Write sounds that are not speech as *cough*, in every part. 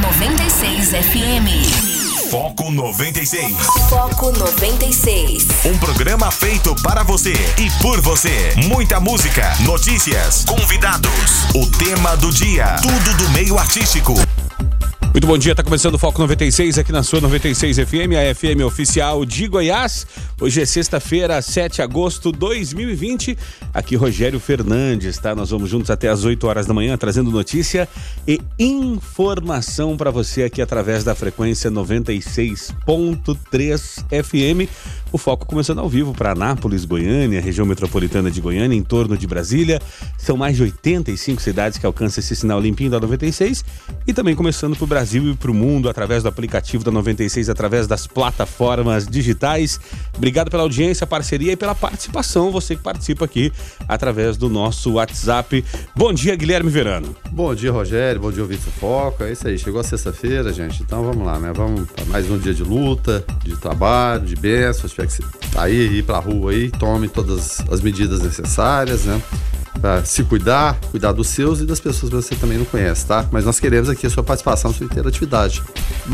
96 FM. Foco 96. Foco 96. Um programa feito para você e por você. Muita música, notícias, convidados, o tema do dia, tudo do meio artístico. Muito bom dia, tá começando o Foco 96 aqui na sua 96 FM, a FM oficial de Goiás. Hoje é sexta-feira, 7 de agosto de 2020. Aqui Rogério Fernandes, tá? Nós vamos juntos até as 8 horas da manhã trazendo notícia e informação para você aqui através da frequência 96.3 FM. O Foco começando ao vivo para Anápolis, Goiânia, região metropolitana de Goiânia, em torno de Brasília. São mais de 85 cidades que alcançam esse sinal limpinho da 96 e também começando para o Brasil e para o mundo através do aplicativo da 96, através das plataformas digitais. Obrigado pela audiência, parceria e pela participação, você que participa aqui através do nosso WhatsApp. Bom dia, Guilherme Verano. Bom dia, Rogério. Bom dia, do Foco. É isso aí, chegou a sexta-feira, gente. Então vamos lá, né? Vamos para mais um dia de luta, de trabalho, de bênçãos tiver que sair, ir pra rua aí, tome todas as medidas necessárias, né? Pra se cuidar, cuidar dos seus e das pessoas que você também não conhece, tá? Mas nós queremos aqui a sua participação, a sua interatividade.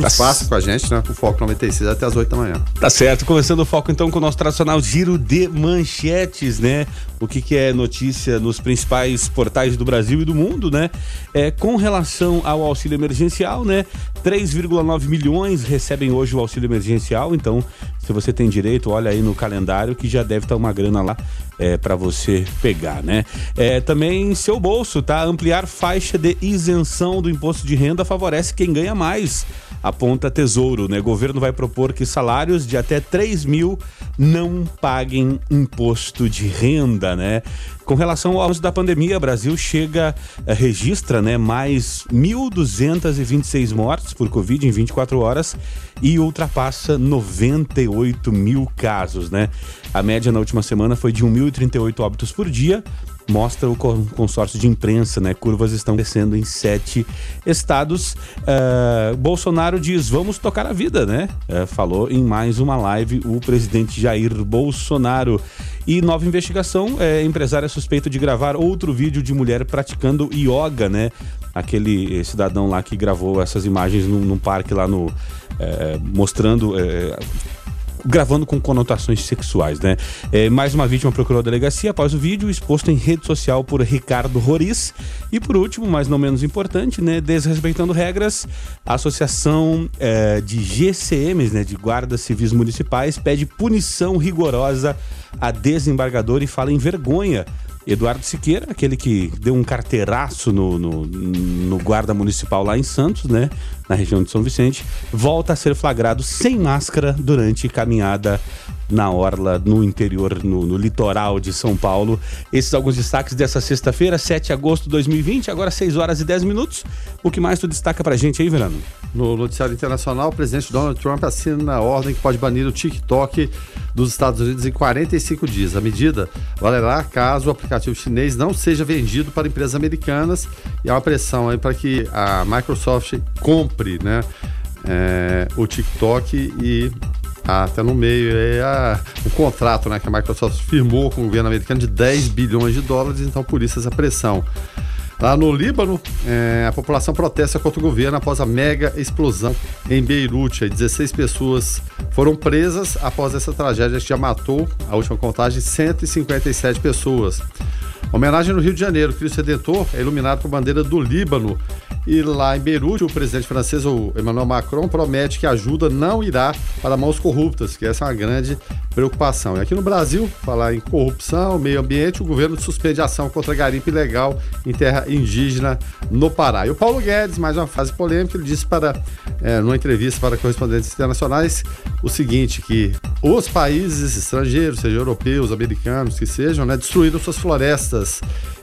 Tá passe com a gente, né? Com o Foco 96 até as 8 da manhã. Tá certo, começando o foco então com o nosso tradicional giro de manchetes, né? O que, que é notícia nos principais portais do Brasil e do mundo, né? É, com relação ao auxílio emergencial, né? 3,9 milhões recebem hoje o auxílio emergencial, então se você tem direito, olha aí no calendário que já deve estar uma grana lá é, para você pegar, né? É, também seu bolso, tá? Ampliar faixa de isenção do imposto de renda favorece quem ganha mais aponta Tesouro, né? O governo vai propor que salários de até 3 mil não paguem imposto de renda, né? Com relação ao avanço da pandemia, o Brasil chega, eh, registra, né, mais 1.226 mortes por Covid em 24 horas e ultrapassa 98 mil casos, né? A média na última semana foi de 1.038 óbitos por dia, mostra o con- consórcio de imprensa, né? Curvas estão descendo em sete estados. Ah, Bolsonaro diz: vamos tocar a vida, né? Eh, falou em mais uma live o presidente Jair Bolsonaro. E nova investigação: é, empresário é suspeito de gravar outro vídeo de mulher praticando yoga, né? Aquele eh, cidadão lá que gravou essas imagens num, num parque lá no. eh, mostrando. eh, gravando com conotações sexuais, né? É, mais uma vítima procurou a delegacia após o vídeo exposto em rede social por Ricardo Roriz. E por último, mas não menos importante, né? Desrespeitando regras, a Associação é, de GCMs, né? De Guardas Civis Municipais, pede punição rigorosa a desembargador e fala em vergonha. Eduardo Siqueira, aquele que deu um carteiraço no, no, no guarda municipal lá em Santos, né? Na região de São Vicente, volta a ser flagrado sem máscara durante caminhada na orla, no interior, no, no litoral de São Paulo. Esses alguns destaques dessa sexta-feira, 7 de agosto de 2020, agora 6 horas e 10 minutos. O que mais tu destaca pra gente aí, Verano? No noticiário internacional, o presidente Donald Trump assina a ordem que pode banir o TikTok dos Estados Unidos em 45 dias. A medida valerá caso o aplicativo chinês não seja vendido para empresas americanas e há uma pressão aí para que a Microsoft compre né, é, o TikTok e ah, até no meio é a- o contrato né, que a Microsoft firmou com o governo americano de 10 bilhões de dólares, então por isso essa pressão. Lá no Líbano, eh, a população protesta contra o governo após a mega explosão em Beirute. Aí 16 pessoas foram presas após essa tragédia que já matou, a última contagem, 157 pessoas. Homenagem no Rio de Janeiro, Cristo Redentor é iluminado com a bandeira do Líbano. E lá em Beirute, o presidente francês, o Emmanuel Macron, promete que a ajuda não irá para mãos corruptas, que essa é uma grande preocupação. E aqui no Brasil, falar em corrupção, meio ambiente, o governo suspende ação contra garimpo ilegal em terra indígena no Pará. E o Paulo Guedes, mais uma fase polêmica, ele disse para, é, numa entrevista para correspondentes internacionais, o seguinte, que os países estrangeiros, seja europeus, americanos, que sejam, né, destruíram suas florestas.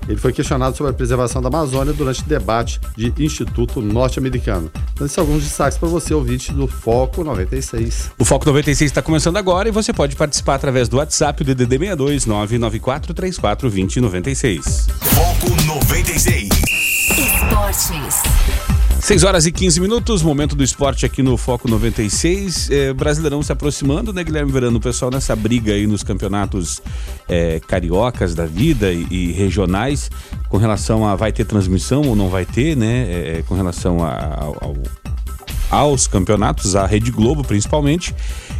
Ele foi questionado sobre a preservação da Amazônia durante o debate de Instituto Norte-Americano. Então, esses são alguns destaques para você, ouvinte do Foco 96. O Foco 96 está começando agora e você pode participar através do WhatsApp, o DDD 62 994 34 20 96. Foco 96. Esportes. 6 horas e 15 minutos, momento do esporte aqui no Foco 96. É, Brasileirão se aproximando, né, Guilherme Verano? O pessoal nessa briga aí nos campeonatos é, cariocas da vida e, e regionais, com relação a vai ter transmissão ou não vai ter, né? É, com relação a- ao, ao- aos campeonatos, à Rede Globo principalmente.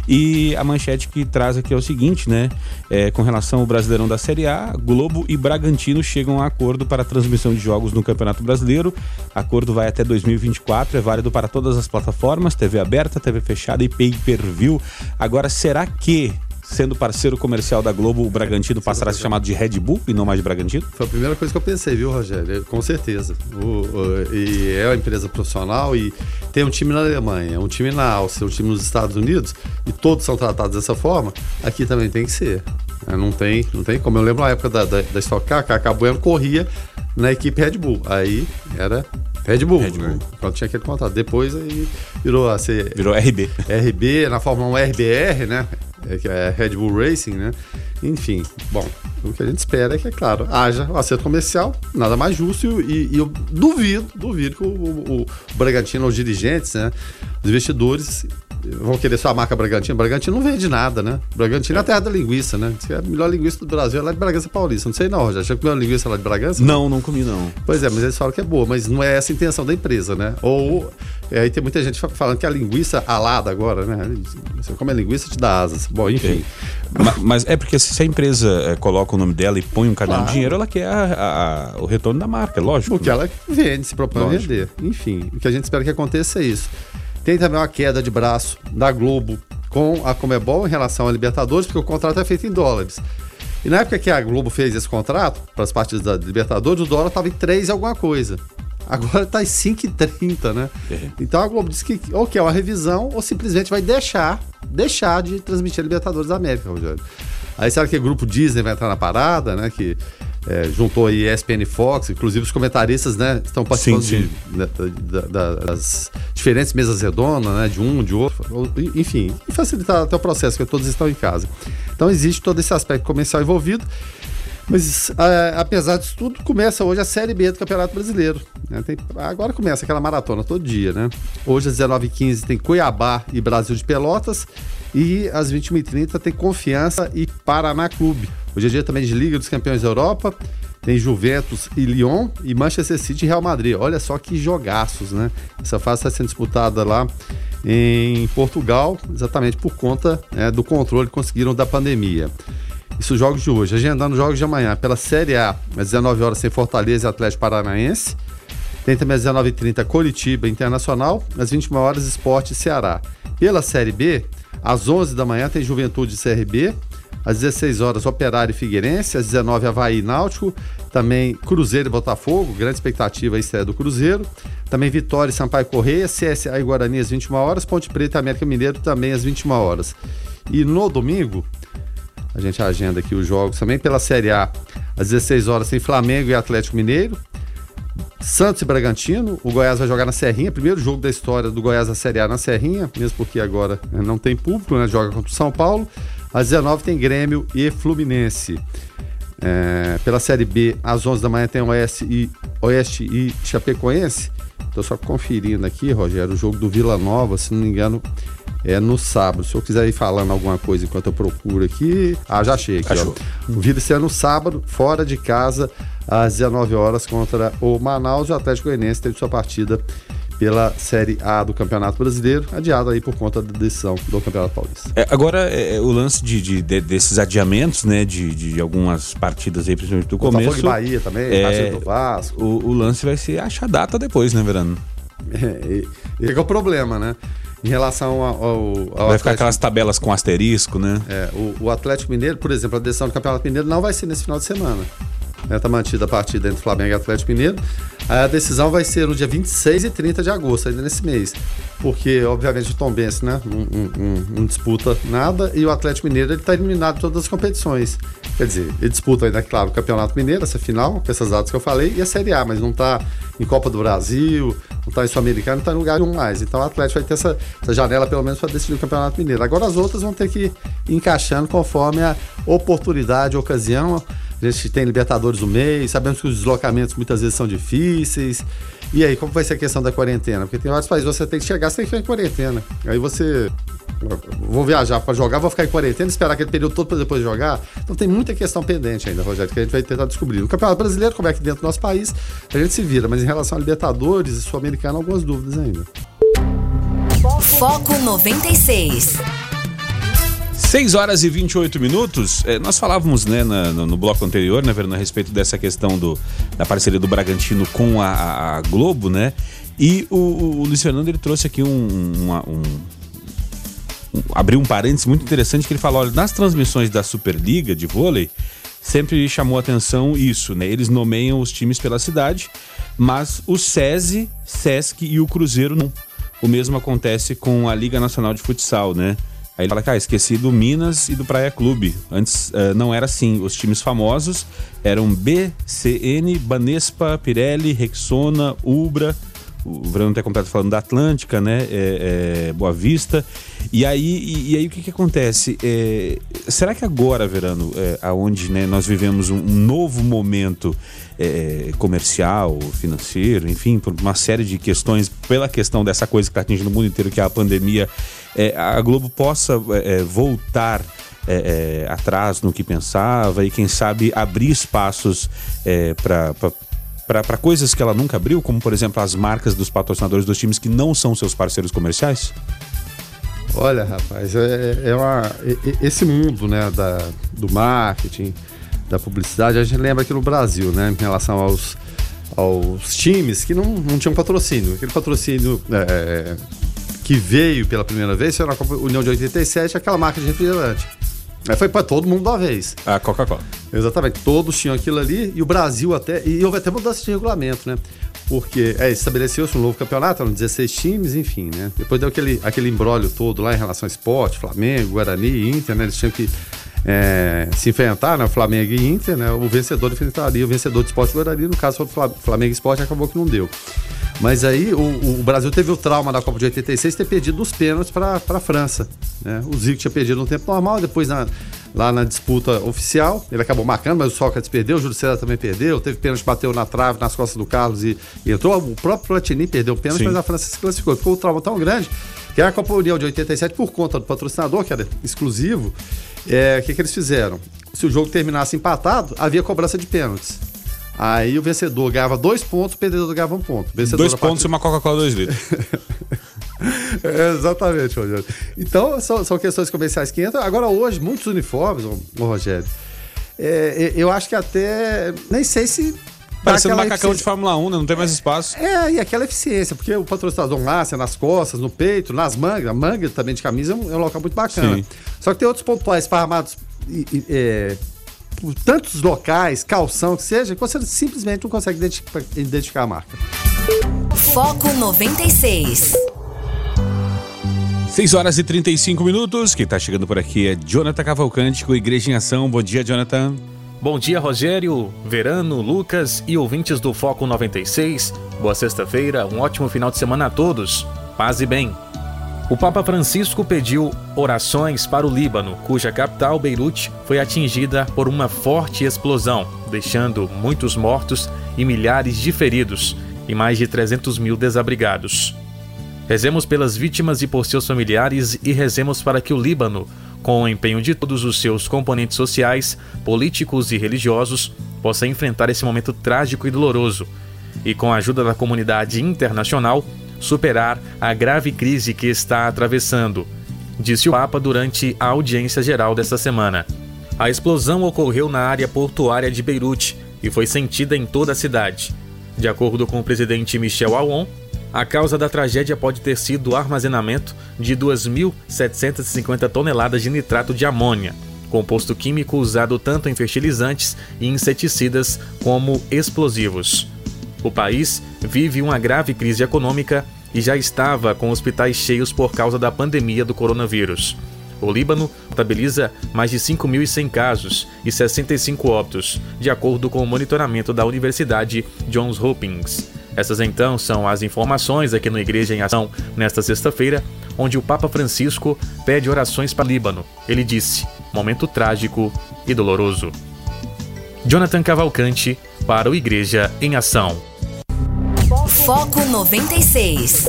E a manchete que traz aqui é o seguinte, né? É, com relação ao Brasileirão da Série A, Globo e Bragantino chegam a acordo para a transmissão de jogos no Campeonato Brasileiro. Acordo vai até 2024, é válido para todas as plataformas, TV aberta, TV fechada e pay-per-view. Agora, será que sendo parceiro comercial da Globo, o Bragantino passará a ser chamado de Red Bull e não mais de Bragantino? Foi a primeira coisa que eu pensei, viu, Rogério? Com certeza. O, o, e é uma empresa profissional e tem um time na Alemanha, um time na Áustria, um time nos Estados Unidos e todos são tratados dessa forma. Aqui também tem que ser. É, não tem, não tem como. Eu lembro na época da, da, da Stock Car, a Bueno corria na equipe Red Bull. Aí era Red Bull, Red Bull. Né? Quando tinha aquele contrato. Depois aí virou a ser. Virou RB. RB, na Fórmula 1 RBR, né? É, que é Red Bull Racing, né? Enfim, bom, o que a gente espera é que, é claro, haja o acerto comercial, nada mais justo, e, e eu duvido, duvido que o, o, o Bragantino, os dirigentes, né, os investidores vão querer só a marca Bragantino. Bragantino não vende nada, né? Bragantino é, é a terra da linguiça, né? É a melhor linguiça do Brasil é lá de Bragança Paulista. Não sei não, já. Já comeu linguiça lá de Bragança? Não, não comi não. Pois é, mas eles falam que é boa, mas não é essa a intenção da empresa, né? Ou é, aí tem muita gente falando que a linguiça alada agora, né? Você come a linguiça te dá asas. Bom, enfim. mas, mas, é porque se a empresa é, coloca o nome dela e põe um caderno claro. de dinheiro, ela quer a, a, o retorno da marca, lógico. Porque né? ela vende, se propõe lógico. a vender. Enfim, o que a gente espera que aconteça é isso. Tem também uma queda de braço da Globo com a Comebol em relação a Libertadores, porque o contrato é feito em dólares. E na época que a Globo fez esse contrato, para as partidas da Libertadores, o dólar estava em 3 alguma coisa. Agora está em 5,30, né? É. Então a Globo disse que ou que é uma revisão ou simplesmente vai deixar, deixar de transmitir a Libertadores da América, Rogério. Aí será que o grupo Disney vai entrar na parada, né? Que é, juntou aí ESPN Fox, inclusive os comentaristas, né, estão participando sim, sim. De, né, da, da, das diferentes mesas redondas, né, de um, de outro, enfim, e facilitar até o processo, que todos estão em casa. Então existe todo esse aspecto comercial envolvido. Mas a, apesar disso tudo, começa hoje a Série B do Campeonato Brasileiro. Né? Tem, agora começa aquela maratona todo dia, né? Hoje às 19h15 tem Cuiabá e Brasil de Pelotas. E às 21h30 tem Confiança e Paraná Clube. Hoje é dia também de Liga dos Campeões da Europa. Tem Juventus e Lyon e Manchester City e Real Madrid. Olha só que jogaços, né? Essa fase está sendo disputada lá em Portugal, exatamente por conta né, do controle que conseguiram da pandemia. Isso jogos de hoje. Agendando jogos de amanhã. Pela Série A, às 19 horas tem Fortaleza e Atlético Paranaense. Tem também às 19h30 Coritiba Internacional, às 21 horas Esporte Ceará. Pela Série B, às 11 da manhã tem Juventude CRB, às 16 horas Operário e Figueirense, às 19 Havaí e Náutico, também Cruzeiro e Botafogo, grande expectativa a estreia do Cruzeiro, também Vitória e Sampaio Correia, CSA e Guarani às 21 horas, Ponte Preta e América Mineiro também às 21 horas. E no domingo, a gente agenda aqui os jogos também pela Série A. Às 16 horas tem Flamengo e Atlético Mineiro. Santos e Bragantino. O Goiás vai jogar na Serrinha. Primeiro jogo da história do Goiás na Série A na Serrinha, mesmo porque agora né, não tem público, né? Joga contra o São Paulo. Às 19 tem Grêmio e Fluminense. É, pela Série B, às 11 da manhã tem Oeste e, Oeste e Chapecoense. Estou só conferindo aqui, Rogério, o jogo do Vila Nova, se não me engano, é no sábado. Se eu quiser ir falando alguma coisa enquanto eu procuro aqui. Ah, já achei aqui, Achou. ó. O Vila é no sábado, fora de casa, às 19 horas, contra o Manaus. O Atlético Goianiense teve sua partida pela Série A do Campeonato Brasileiro, adiado aí por conta da decisão do Campeonato Paulista. É, agora, é, é o lance de, de, de, desses adiamentos, né, de, de algumas partidas aí, principalmente do começo. Botafogo e Bahia também, é, do Vasco. O, o, lance vai ser achar data depois, né, Verano? *laughs* É, e, é o problema, né? Em relação ao. ao, vai Atlético, ficar aquelas tabelas com asterisco, né? É, o, o Atlético Mineiro, por exemplo, a decisão do Campeonato Mineiro não vai ser nesse final de semana. Está né? Mantida a partida entre Flamengo e Atlético Mineiro. A decisão vai ser no dia 26 e 30 de agosto, ainda nesse mês. Porque, obviamente, o Tom Benz né, não, disputa nada e o Atlético Mineiro está eliminado de todas as competições. Quer dizer, ele disputa ainda, claro, o Campeonato Mineiro, essa final, com essas datas que eu falei, e a Série A, mas não está em Copa do Brasil, não está em Sul-Americano, não está em lugar nenhum mais. Então o Atlético vai ter essa, essa janela, pelo menos, para decidir o Campeonato Mineiro. Agora as outras vão ter que ir encaixando conforme a oportunidade, a ocasião. A gente tem Libertadores no mês, sabemos que os deslocamentos muitas vezes são difíceis. E aí, como vai ser a questão da quarentena? Porque tem vários países, você tem que chegar, você tem que ficar em quarentena. Aí você. Vou viajar para jogar, vou ficar em quarentena, esperar aquele período todo para depois jogar. Então tem muita questão pendente ainda, Rogério, que a gente vai tentar descobrir. No Campeonato Brasileiro, como é que dentro do nosso país, a gente se vira, mas em relação a Libertadores e Sul-Americano, algumas dúvidas ainda. Foco 96. 6 horas e 28 minutos. É, nós falávamos né, na, no, no, bloco anterior, né, Verano, a respeito dessa questão do, da parceria do Bragantino com a, a Globo, né? E o, o Luiz Fernando ele trouxe aqui um, uma, um, um, abriu um parênteses muito interessante que ele falou: olha, nas transmissões da Superliga de vôlei, sempre chamou atenção isso, né? Eles nomeiam os times pela cidade, mas o SESI, SESC e o Cruzeiro não. O mesmo acontece com a Liga Nacional de Futsal, né? Aí ele fala, cara, esqueci do Minas e do Praia Clube. Antes uh, não era assim. Os times famosos eram BCN, Banespa, Pirelli, Rexona, Ubra. O Verano até completo falando da Atlântica, né? É, é, Boa Vista. E aí, e, e aí o que, que acontece? É, será que agora, Verano, é, aonde né, nós vivemos um, um novo momento é, comercial, financeiro, enfim, por uma série de questões, pela questão dessa coisa que está atingindo o mundo inteiro, que é a pandemia, é, a Globo possa é, é voltar é, é, atrás no que pensava e, quem sabe, abrir espaços para para coisas que ela nunca abriu, como por exemplo as marcas dos patrocinadores dos times que não são seus parceiros comerciais? Olha, rapaz, é, é uma, esse mundo né, da, do marketing, da publicidade, a gente lembra aqui no Brasil, né, em relação aos, aos times que não, não tinham patrocínio. Aquele patrocínio é, que veio pela primeira vez foi na Copa União de 87, aquela marca de refrigerante. Aí foi para todo mundo uma vez. A Coca-Cola. Exatamente. Todos tinham aquilo ali e o Brasil até. E houve até mudança de regulamento, né? Porque é, estabeleceu-se um novo campeonato, eram 16 times, enfim, né? Depois deu aquele, aquele embrólio todo lá em relação ao esporte, Flamengo, Guarani, Inter, né? Eles tinham que é, se enfrentar, né, Flamengo e Inter, né, o vencedor enfrentaria o vencedor do Esporte Guarani, no caso foi o Flamengo e Esporte, acabou que não deu. Mas aí o, o, Brasil teve o trauma da Copa de 86 ter perdido nos pênaltis para a França. Né? O Zico tinha perdido no tempo normal, depois na, lá na disputa oficial, ele acabou marcando, mas o Sócrates perdeu, o Júlio César também perdeu, teve pênalti, bateu na trave, nas costas do Carlos e, e entrou. O próprio Platini perdeu o pênalti, Sim. mas a França se classificou. Ficou um trauma tão grande que a Copa União de 87, por conta do patrocinador, que era exclusivo, é, o que, que eles fizeram? Se o jogo terminasse empatado, havia cobrança de pênaltis. Aí o vencedor ganhava dois pontos, o perdedor ganhava um ponto. Vencedor dois pontos partida... e uma Coca-Cola dois litros. *laughs* é, exatamente, Rogério. Então, são, são, questões comerciais que entram. Agora, hoje, muitos uniformes, ô, Rogério, é, eu acho que até. Nem sei se Parecendo macacão eficiência. de Fórmula 1, né? Não tem mais espaço. É, e aquela eficiência, porque o patrocinador massa nas costas, no peito, nas mangas, a manga também de camisa é um, é um local muito bacana. Sim. Só que tem outros pontuais farmados é, por tantos locais, calção, que seja, que você simplesmente não consegue identificar, identificar a marca. Foco 96. 6 horas e 35 minutos. Quem está chegando por aqui é Jonathan Cavalcante com Igreja em Ação. Bom dia, Jonathan. Bom dia, Rogério, Verano, Lucas e ouvintes do Foco 96. Boa sexta-feira, um ótimo final de semana a todos. Paz e bem. O Papa Francisco pediu orações para o Líbano, cuja capital, Beirute, foi atingida por uma forte explosão, deixando muitos mortos e milhares de feridos e mais de 300 mil desabrigados. Rezemos pelas vítimas e por seus familiares e rezemos para que o Líbano com o empenho de todos os seus componentes sociais, políticos e religiosos, possa enfrentar esse momento trágico e doloroso, e com a ajuda da comunidade internacional, superar a grave crise que está atravessando, disse o Papa durante a audiência geral desta semana. A explosão ocorreu na área portuária de Beirute e foi sentida em toda a cidade. De acordo com o presidente Michel Aoun, a causa da tragédia pode ter sido o armazenamento de 2.750 toneladas de nitrato de amônia, composto químico usado tanto em fertilizantes e inseticidas como explosivos. O país vive uma grave crise econômica e já estava com hospitais cheios por causa da pandemia do coronavírus. O Líbano contabiliza mais de 5.100 casos e 65 óbitos, de acordo com o monitoramento da Universidade Johns Hopkins. Essas então são as informações aqui no Igreja em Ação nesta sexta-feira, onde o Papa Francisco pede orações para o Líbano. Ele disse: momento trágico e doloroso. Jonathan Cavalcante para o Igreja em Ação. Foco 96.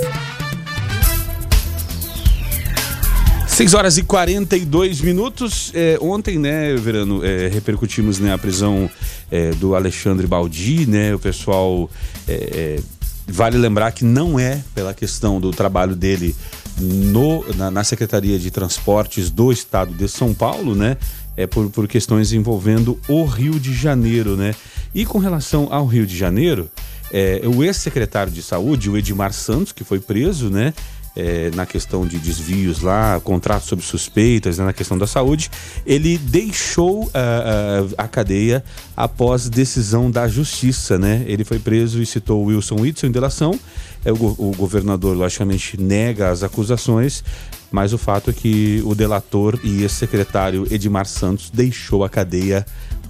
6 horas e 42 minutos. É, ontem, né, Verano, é, repercutimos né, a prisão é, do Alexandre Baldi, né? O pessoal. É, é, vale lembrar que não é pela questão do trabalho dele no, na, na, Secretaria de Transportes do Estado de São Paulo, né? É por, por questões envolvendo o Rio de Janeiro, né? E com relação ao Rio de Janeiro, é, o ex-secretário de Saúde, o Edmar Santos, que foi preso, né? É, na questão de desvios lá, contratos sob suspeitas, né, na questão da saúde, ele deixou uh, uh, a cadeia após decisão da justiça, né? Ele foi preso e citou Wilson Whitson em delação. É, o, o governador, logicamente, nega as acusações, mas o fato é que o delator e ex-secretário Edmar Santos deixou a cadeia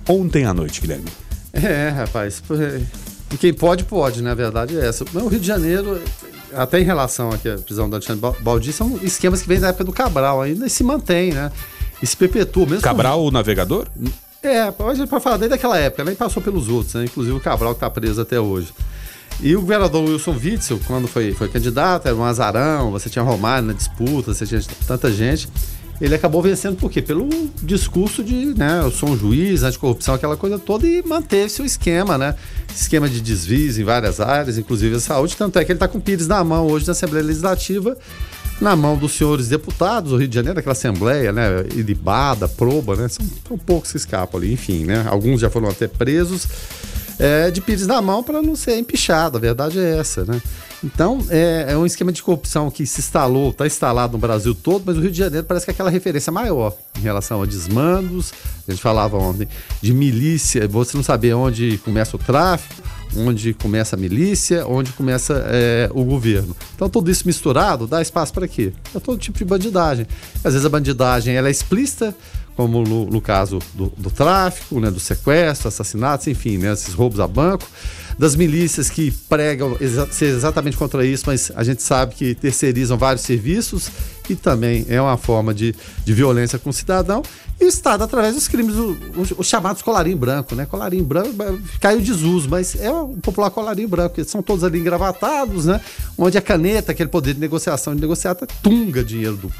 ontem à noite, Guilherme. É, rapaz. Quem pode, pode, né? A verdade é essa. O Rio de Janeiro até em relação aqui à prisão do Alexandre Baldi, são esquemas que vêm da época do Cabral ainda e se mantém, né? E se perpetua mesmo. Cabral, com... o navegador? É, para falar desde aquela época, nem passou pelos outros, né? Inclusive o Cabral que está preso até hoje. E o governador Wilson Witzel, quando foi, foi candidato, era um azarão, você tinha Romário na disputa, você tinha tanta gente ele acabou vencendo por quê? Pelo discurso de, né, eu sou um juiz, anticorrupção, aquela coisa toda, e manteve seu esquema, né? Esquema de desvios em várias áreas, inclusive a saúde. Tanto é que ele está com o Pires na mão hoje na Assembleia Legislativa, na mão dos senhores deputados do Rio de Janeiro, aquela Assembleia, né? Ilibada, Proba, né? São, são poucos que escapam ali, enfim, né? Alguns já foram até presos. É, de Pires na mão para não ser empichado, a verdade é essa, né? Então, é, é um esquema de corrupção que se instalou, está instalado no Brasil todo, mas o Rio de Janeiro parece que é aquela referência maior em relação a desmandos. A gente falava ontem de milícia, você não saber onde começa o tráfico, onde começa a milícia, onde começa é, o governo. Então, tudo isso misturado dá espaço para quê? Para todo tipo de bandidagem. Às vezes a bandidagem ela é explícita, como no, no caso do, do, tráfico, né, do sequestro, assassinatos, enfim, né, esses roubos a banco das milícias que pregam ser exatamente contra isso, mas a gente sabe que terceirizam vários serviços e também é uma forma de, de violência com o cidadão. E o Estado, através dos crimes, os, chamados colarinho branco, né? Colarinho branco caiu desuso, mas é o popular colarinho branco, que são todos ali engravatados, né? Onde a caneta, aquele poder de negociação de negociata, tunga dinheiro do,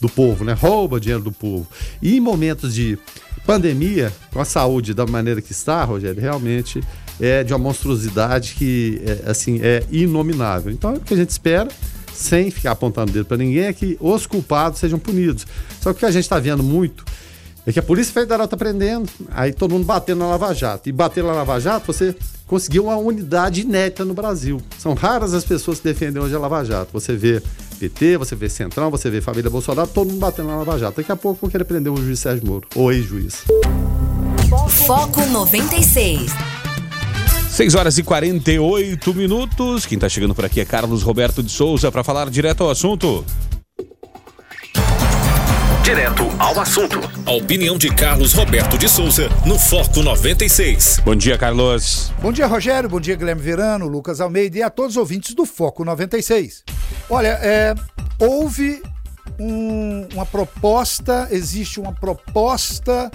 do povo, né? Rouba dinheiro do povo. E em momentos de pandemia, com a saúde da maneira que está, Rogério, realmente é de uma monstruosidade que é, assim é inominável. Então, o que a gente espera, sem ficar apontando dedo para ninguém, é que os culpados sejam punidos. Só que o que a gente está vendo muito é que a Polícia Federal está prendendo, aí todo mundo batendo na Lava Jato. E bater na Lava Jato, você conseguiu uma unidade inédita no Brasil. São raras as pessoas que defendem hoje a Lava Jato. Você vê PT, você vê Centrão, você vê Família Bolsonaro, todo mundo batendo na Lava Jato. Daqui a pouco vão querer prender o juiz Sérgio Moro, ou ex-juiz. Foco 96. 6 horas e 48 minutos. Quem está chegando por aqui é Carlos Roberto de Souza para falar direto ao assunto. Direto ao assunto. A opinião de Carlos Roberto de Souza no Foco 96. Bom dia, Carlos. Bom dia, Rogério. Bom dia, Guilherme Verano, Lucas Almeida e a todos os ouvintes do Foco 96. Olha, é, houve um, uma proposta, existe uma proposta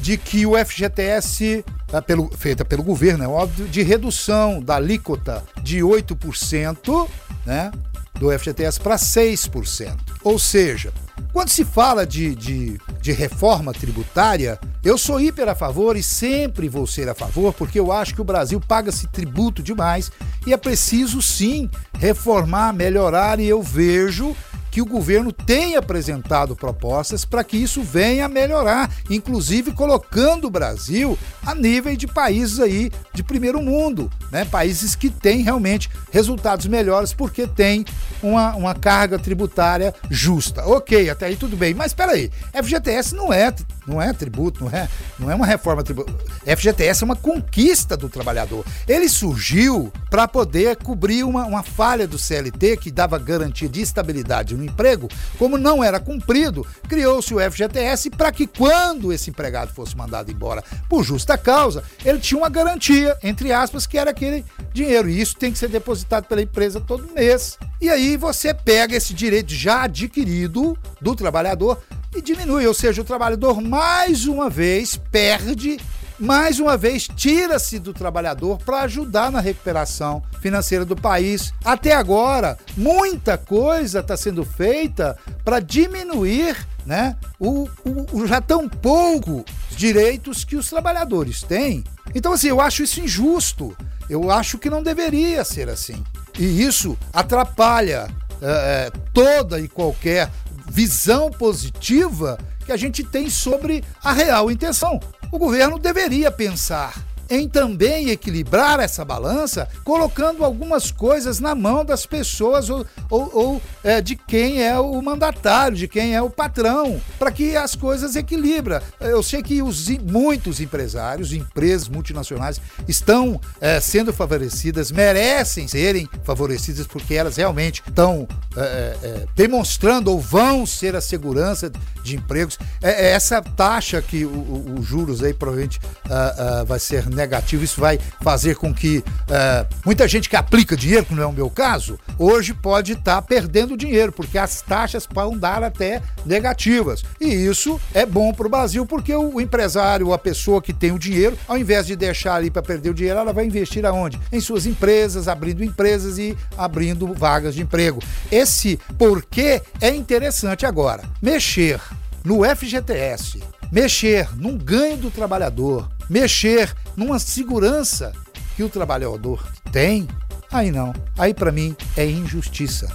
de que o FGTS pelo, feita pelo governo, é óbvio, de redução da alíquota de 8%, né, do FGTS para 6%. Ou seja, quando se fala de, de, de, reforma tributária, eu sou hiper a favor e sempre vou ser a favor, porque eu acho que o Brasil paga-se tributo demais e é preciso sim reformar, melhorar, e eu vejo que o governo tem apresentado propostas para que isso venha a melhorar, inclusive colocando o Brasil a nível de países aí de primeiro mundo, né? Países que têm realmente resultados melhores porque tem uma, uma carga tributária justa. Ok, até aí tudo bem, mas espera aí, FGTS não é não é tributo, não é, não é uma reforma tributária. FGTS é uma conquista do trabalhador. Ele surgiu para poder cobrir uma, uma falha do CLT que dava garantia de estabilidade no emprego. Como não era cumprido, criou-se o FGTS para que quando esse empregado fosse mandado embora por justa causa, ele tinha uma garantia, entre aspas, que era aquele dinheiro. E isso tem que ser depositado pela empresa todo mês. E aí você pega esse direito já adquirido do trabalhador e diminui, ou seja, o trabalhador mais uma vez perde, mais uma vez tira-se do trabalhador para ajudar na recuperação financeira do país. Até agora, muita coisa está sendo feita para diminuir né, o, o, o já tão pouco direitos que os trabalhadores têm. Então, assim, eu acho isso injusto. Eu acho que não deveria ser assim. E isso atrapalha é, toda e qualquer visão positiva que a gente tem sobre a real intenção. O governo deveria pensar em também equilibrar essa balança, colocando algumas coisas na mão das pessoas ou, ou, ou é, de quem é o mandatário, de quem é o patrão, para que as coisas equilibram. Eu sei que os, muitos empresários, empresas multinacionais estão é, sendo favorecidas, merecem serem favorecidas porque elas realmente estão é, é, é demonstrando ou vão ser a segurança de empregos. É, essa taxa que os juros aí provavelmente uh, uh, vai ser negativo, isso vai fazer com que uh, muita gente que aplica dinheiro, que não é o meu caso, hoje pode estar tá perdendo dinheiro, porque as taxas vão dar até negativas. E isso é bom para o Brasil, porque o, o empresário, a pessoa que tem o dinheiro, ao invés de deixar ali para perder o dinheiro, ela vai investir aonde? Em suas empresas, abrindo empresas e abrindo vagas de emprego. Esse porquê é interessante agora. Mexer no FGTS, mexer num ganho do trabalhador, mexer numa segurança que o trabalhador tem, aí não. Aí para mim é injustiça.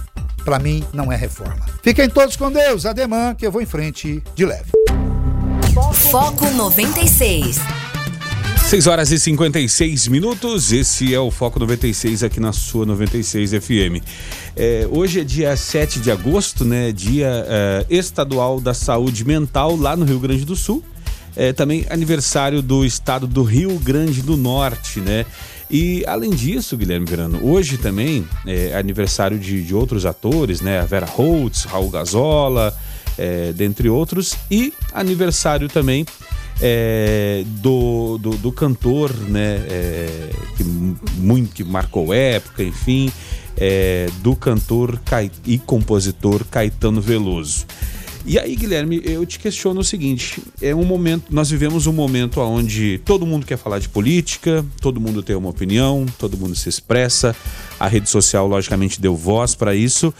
Para mim não é reforma. Fiquem todos com Deus, ademã que eu vou em frente de leve. Foco 96. 6 horas e 56 minutos, esse é o Foco 96 aqui na sua 96 FM. É, hoje é dia 7 de agosto, né? Dia é, estadual da saúde mental lá no Rio Grande do Sul. É também aniversário do estado do Rio Grande do Norte, né? E além disso, Guilherme Verano, hoje também é aniversário de, de outros atores, né? A Vera Holtz, Raul Gazola, é, dentre outros. E aniversário também é, do, do, do, cantor, né, é, que muito que marcou época, enfim, é, do cantor e compositor Caetano Veloso. E aí, Guilherme, eu te questiono o seguinte: é um momento, nós vivemos um momento onde todo mundo quer falar de política, todo mundo tem uma opinião, todo mundo se expressa. A rede social, logicamente, deu voz para isso.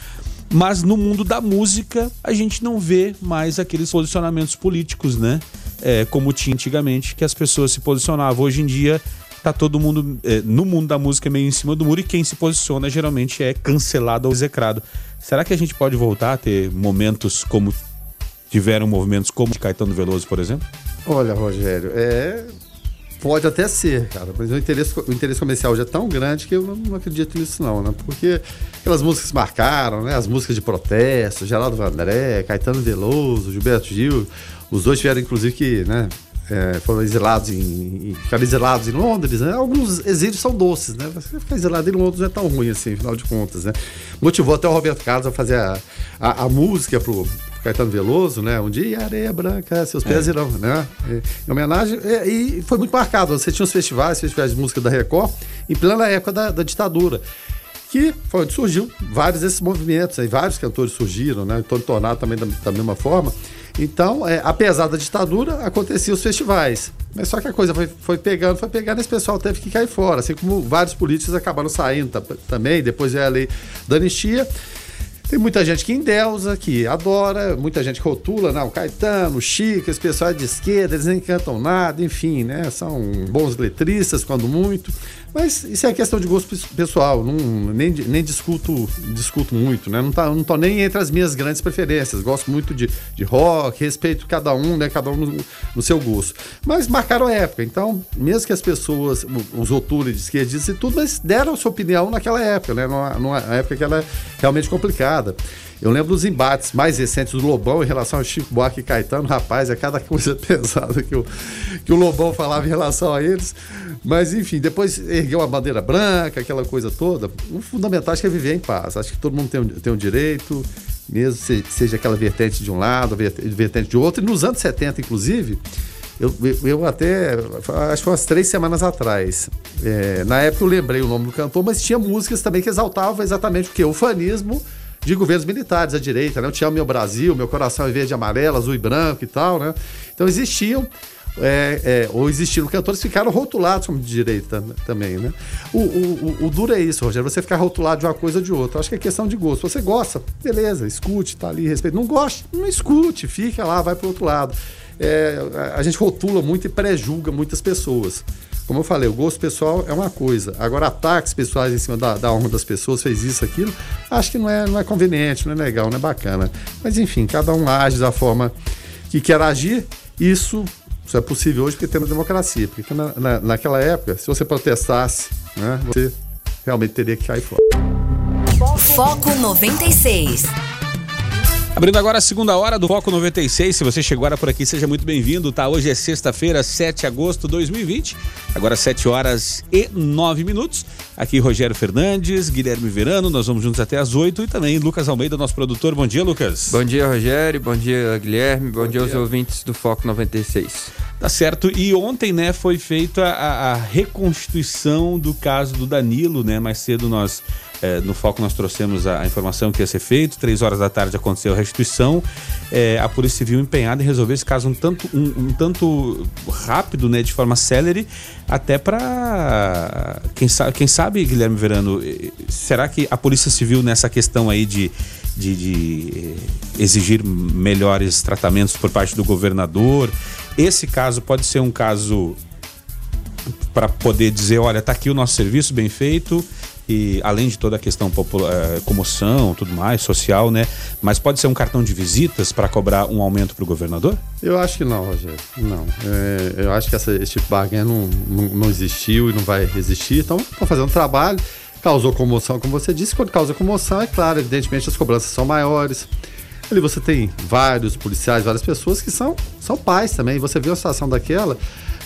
Mas no mundo da música, a gente não vê mais aqueles posicionamentos políticos, né? É, como tinha antigamente, que as pessoas se posicionavam. Hoje em dia, tá todo mundo é, no mundo da música meio em cima do muro e quem se posiciona geralmente é cancelado ou execrado. Será que a gente pode voltar a ter momentos como tiveram movimentos como de Caetano Veloso, por exemplo? Olha, Rogério, é Pode até ser, cara, mas o interesse, o interesse comercial já é tão grande que eu não, não, acredito nisso não, né? Porque aquelas músicas marcaram, né? As músicas de protesto, Geraldo Vandré, Caetano Veloso, Gilberto Gil, os dois tiveram, inclusive, que, né? É, foram exilados em, ficaram exilados em Londres, né? Alguns exílios são doces, né? Você ficar exilado em Londres não é tão ruim assim, afinal de contas, né? Motivou até o Roberto Carlos a fazer a, a, a música pro, Caetano Veloso, né? Um dia areia branca, seus pés é. irão, né? Em homenagem, e, e, foi muito marcado. Você tinha os festivais, festivais de música da Record, em plena época da, da ditadura que foi onde surgiu vários desses movimentos, aí vários cantores surgiram, né? Tony Tornado também da, da mesma forma. Então, é, apesar da ditadura, aconteciam os festivais. Mas só que a coisa foi, foi pegando, foi pegando, esse pessoal teve que cair fora. Assim como vários políticos acabaram saindo também, depois veio a lei da anistia. Tem muita gente que endeusa, que adora, muita gente que rotula, né? O Caetano, Chico, esse pessoal é de esquerda, eles nem cantam nada, enfim, né? São bons letristas, quando muito. Mas isso é questão de gosto pessoal, não, nem, nem discuto, discuto muito, né? Não, tá, não tô nem entre as minhas grandes preferências. Gosto muito de, de rock, respeito cada um, né? Cada um no, no seu gosto. Mas marcaram a época, então, mesmo que as pessoas, os autores de esquerdistas e tudo, mas deram a sua opinião naquela época, né? Numa, numa época que ela é realmente complicada. Eu lembro dos embates mais recentes do Lobão em relação ao Chico Buarque e Caetano. Rapaz, é cada coisa *laughs* pesada que o, que o Lobão falava em relação a eles. Mas, enfim, depois ergueu a bandeira branca, aquela coisa toda. O fundamental acho que é viver em paz. Acho que todo mundo tem um, tem um direito, mesmo se, seja aquela vertente de um lado, vertente de outro. E nos anos 70, inclusive, eu, eu até, acho que umas três semanas atrás, é, na época eu lembrei o nome do cantor, mas tinha músicas também que exaltavam exatamente o que? O fanismo de governos militares à direita, né? Eu te amo meu Brasil, meu coração é verde e amarelo, azul e branco e tal, né? Então existiam é, é, ou existiram cantores que ficaram rotulados como de direita também, né? O, o, o, o, duro é isso, Rogério, você ficar rotulado de uma coisa ou de outra. Acho que é questão de gosto. Você gosta, beleza, escute, tá ali, respeito. Não gosta, não escute, fica lá, vai pro outro lado. É, a gente rotula muito e pré-julga muitas pessoas. Como eu falei, o gosto pessoal é uma coisa. Agora, ataques pessoais em cima da, da honra das pessoas, fez isso, aquilo, acho que não é, não é conveniente, não é legal, não é bacana. Mas enfim, cada um age da forma que quer agir. Isso só é possível hoje porque temos democracia. Porque na, na, naquela época, se você protestasse, né, você realmente teria que cair fora. Foco 96. Abrindo agora a segunda hora do Foco 96. Se você chegou agora por aqui, seja muito bem-vindo. Tá? Hoje é sexta-feira, 7 de agosto de 2020. Agora 7 horas e 9 minutos. Aqui Rogério Fernandes, Guilherme Verano, nós vamos juntos até as 8 e também Lucas Almeida, nosso produtor. Bom dia, Lucas. Bom dia, Rogério. Bom dia, Guilherme. Bom, Bom dia, dia aos ouvintes do Foco 96. Tá certo. E ontem, né, foi feita a, a reconstituição do caso do Danilo, né? Mais cedo nós é, no foco nós trouxemos a, a, informação que ia ser feito. Três horas da tarde aconteceu a restituição. É, a Polícia Civil empenhada em resolver esse caso um tanto, um, um tanto rápido, né, de forma célere, até para quem sabe, quem sabe, Guilherme Verano, será que a Polícia Civil nessa questão aí de, de, de exigir melhores tratamentos por parte do governador, esse caso pode ser um caso para poder dizer, olha, está aqui o nosso serviço bem feito, além de toda a questão popular, eh, comoção, tudo mais, social, né? Mas pode ser um cartão de visitas para cobrar um aumento para o governador? Eu acho que não, Rogério. Não. É, eu acho que essa, esse tipo de barganha não, não, não, existiu e não vai existir. Então, estão fazendo um trabalho. Causou comoção, como você disse. Quando causa comoção, é claro, evidentemente as cobranças são maiores. Ali você tem vários policiais, várias pessoas que são, são pais também. Você vê uma situação daquela,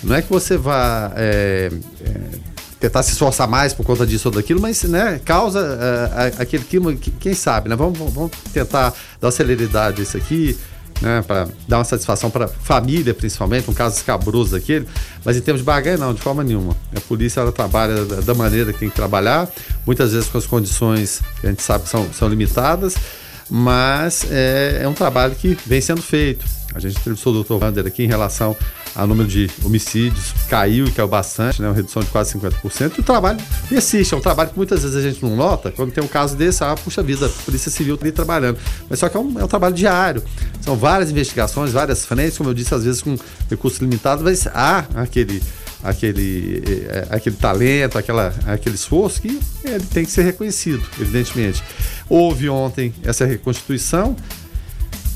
não é que você vá. É, é, tentar se esforçar mais por conta disso ou daquilo, mas né, causa uh, aquele clima, quem sabe, né? Vamos, vamos tentar dar celeridade isso aqui, né, para dar uma satisfação para a família, principalmente, um caso escabroso daquele, mas em termos de barganha, não, de forma nenhuma. A polícia ela trabalha da maneira que tem que trabalhar, muitas vezes com as condições que a gente sabe que são, são limitadas, mas é, é um trabalho que vem sendo feito. A gente entrevistou o Dr. Wander aqui em relação o número de homicídios caiu e caiu bastante, né? Uma redução de quase 50%. E o trabalho persiste, é um trabalho que muitas vezes a gente não nota. Quando tem um caso desse, ah, puxa vida, a Polícia Civil está ali trabalhando. Mas só que é um, é um trabalho diário. São várias investigações, várias frentes, como eu disse, às vezes com recurso limitado, mas há aquele aquele, é, aquele talento, aquela, aquele esforço que ele tem que ser reconhecido, evidentemente. Houve ontem essa reconstituição.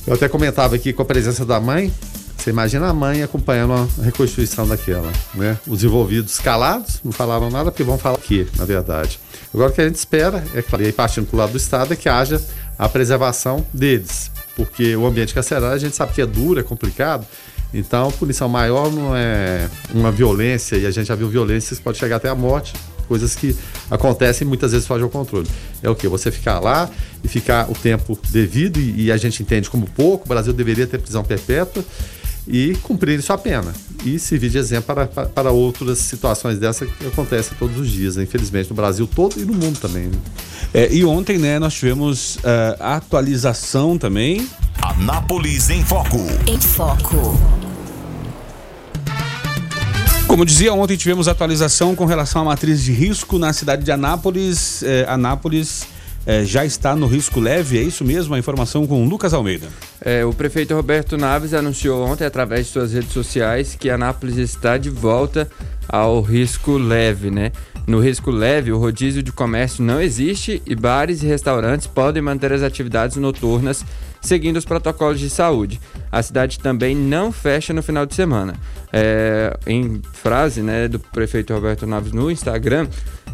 Eu até comentava aqui com a presença da mãe, você imagina a mãe acompanhando a reconstituição daquela, né? Os envolvidos calados, não falaram nada porque vão falar aqui, na verdade. Agora o que a gente espera, é claro, e aí partindo para o lado do Estado, é que haja a preservação deles. Porque o ambiente carcerário a gente sabe que é duro, é complicado. Então, punição maior não é uma violência, e a gente já viu violências que pode chegar até a morte, coisas que acontecem muitas vezes fogem ao controle. É o que? Você ficar lá e ficar o tempo devido, e, e a gente entende como pouco, o Brasil deveria ter prisão perpétua, e cumprir sua pena. E servir de exemplo para, para, para outras situações dessa que acontecem todos os dias, né? infelizmente, no Brasil todo e no mundo também. Né? É, e ontem, né, nós tivemos uh, atualização também. Anápolis em Foco. Em Foco. Como dizia, ontem tivemos atualização com relação à matriz de risco na cidade de Anápolis. Eh, Anápolis é, já está no risco leve, é isso mesmo? A informação com Lucas Almeida. É, o prefeito Roberto Naves anunciou ontem, através de suas redes sociais, que Anápolis está de volta ao risco leve, né? No risco leve, o rodízio de comércio não existe e bares e restaurantes podem manter as atividades noturnas seguindo os protocolos de saúde. A cidade também não fecha no final de semana. É, em frase né, do prefeito Roberto Naves no Instagram,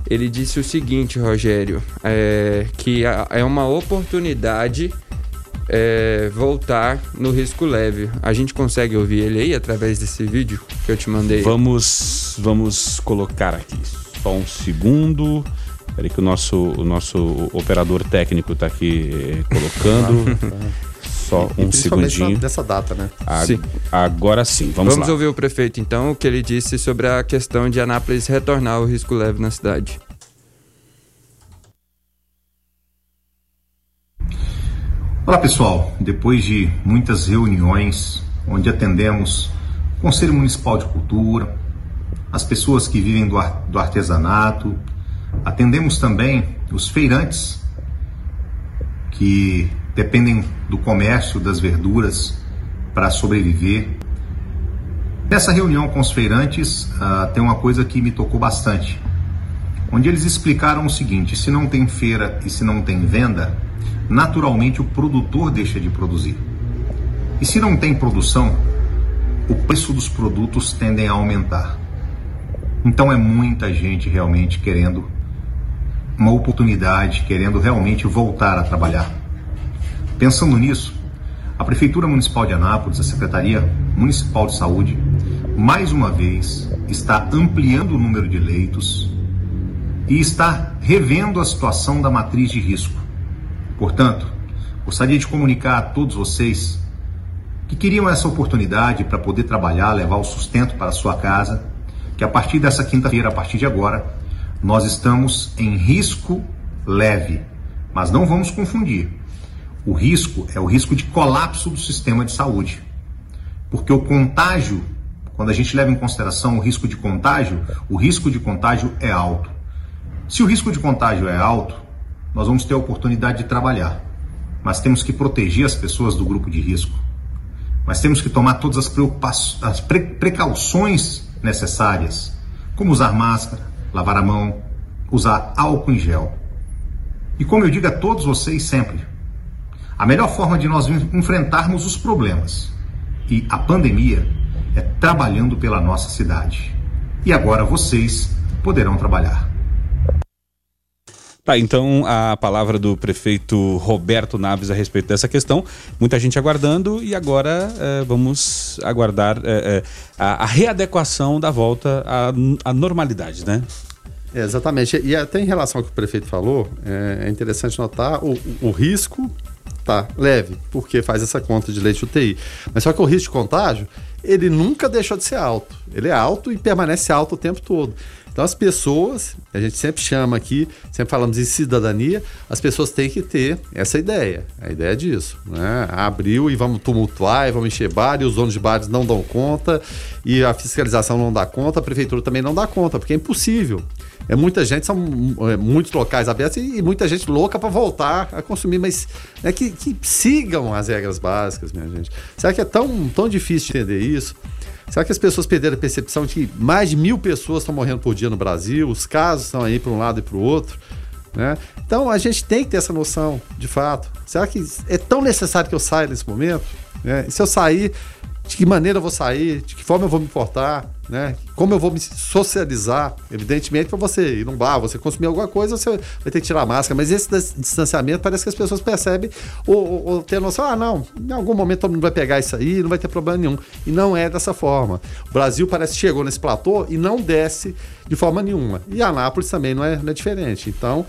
ele disse o seguinte, Rogério, é, que é uma oportunidade é, voltar no risco leve. A gente consegue ouvir ele aí através desse vídeo que eu te mandei? Vamos, vamos colocar aqui. Só um segundo. Peraí que o nosso, o nosso operador técnico está aqui eh, colocando. *laughs* Só um segundinho. dessa data, né? sim. Agora sim, vamos, vamos lá. ouvir o prefeito então, o que ele disse sobre a questão de Anápolis retornar ao risco leve na cidade. Olá pessoal, depois de muitas reuniões onde atendemos o Conselho Municipal de Cultura, as pessoas que vivem do, do artesanato, atendemos também os feirantes que dependem do comércio das verduras para sobreviver. Nessa reunião com os feirantes, uh, tem uma coisa que me tocou bastante, onde eles explicaram o seguinte: se não tem feira e se não tem venda, naturalmente o produtor deixa de produzir. E se não tem produção, o preço dos produtos tendem a aumentar. Então é muita gente realmente querendo uma oportunidade, querendo realmente voltar a trabalhar. Pensando nisso, a Prefeitura Municipal de Anápolis, a Secretaria Municipal de Saúde, mais uma vez está ampliando o número de leitos e está revendo a situação da matriz de risco. Portanto, gostaria de comunicar a todos vocês que queriam essa oportunidade para poder trabalhar, levar o sustento para a sua casa, que a partir dessa quinta-feira, a partir de agora, nós estamos em risco leve. Mas não vamos confundir. O risco é o risco de colapso do sistema de saúde. Porque o contágio, quando a gente leva em consideração o risco de contágio, o risco de contágio é alto. Se o risco de contágio é alto, nós vamos ter a oportunidade de trabalhar. Mas temos que proteger as pessoas do grupo de risco. Mas temos que tomar todas as, as pre precauções necessárias, como usar máscara, lavar a mão, usar álcool em gel. E como eu digo a todos vocês sempre, a melhor forma de nós enfrentarmos os problemas e a pandemia é trabalhando pela nossa cidade. E agora vocês poderão trabalhar. Tá, então a palavra do prefeito Roberto Naves a respeito dessa questão. Muita gente aguardando e agora é, vamos aguardar é, é, a, a, readequação da volta à, à normalidade, né? É, exatamente. E até em relação ao que o prefeito falou, é, interessante notar o, o risco tá leve, porque faz essa conta de leite UTI. Mas só que o risco de contágio, ele nunca deixou de ser alto. Ele é alto e permanece alto o tempo todo. Então as pessoas, a gente sempre chama aqui, sempre falamos em cidadania, as pessoas têm que ter essa ideia, a ideia disso, né? Abriu e vamos tumultuar, e vamos encher bar, e os donos de bares não dão conta, e a fiscalização não dá conta, a prefeitura também não dá conta, porque é impossível. É muita gente, são é, muitos locais abertos e, e muita gente louca para voltar a consumir, mas é que, que sigam as regras básicas, minha gente. Será que é tão, tão difícil de entender isso? Será que as pessoas perderam a percepção de que mais de mil pessoas estão morrendo por dia no Brasil? Os casos estão aí para um lado e para o outro. Né? Então a gente tem que ter essa noção, de fato. Será que é tão necessário que eu saia nesse momento? Né? Se eu sair, de que maneira eu vou sair, de que forma eu vou me portar, né? Como eu vou me socializar, evidentemente para você ir num bar, você consumir alguma coisa, você vai ter que tirar a máscara, mas esse distanciamento parece que as pessoas percebem ou, ou, ou ter a noção, ah, não, em algum momento todo mundo vai pegar isso aí, não vai ter problema nenhum. E não é dessa forma. O Brasil parece que chegou nesse platô e não desce de forma nenhuma. E a Anápolis também não é, não é diferente. Então,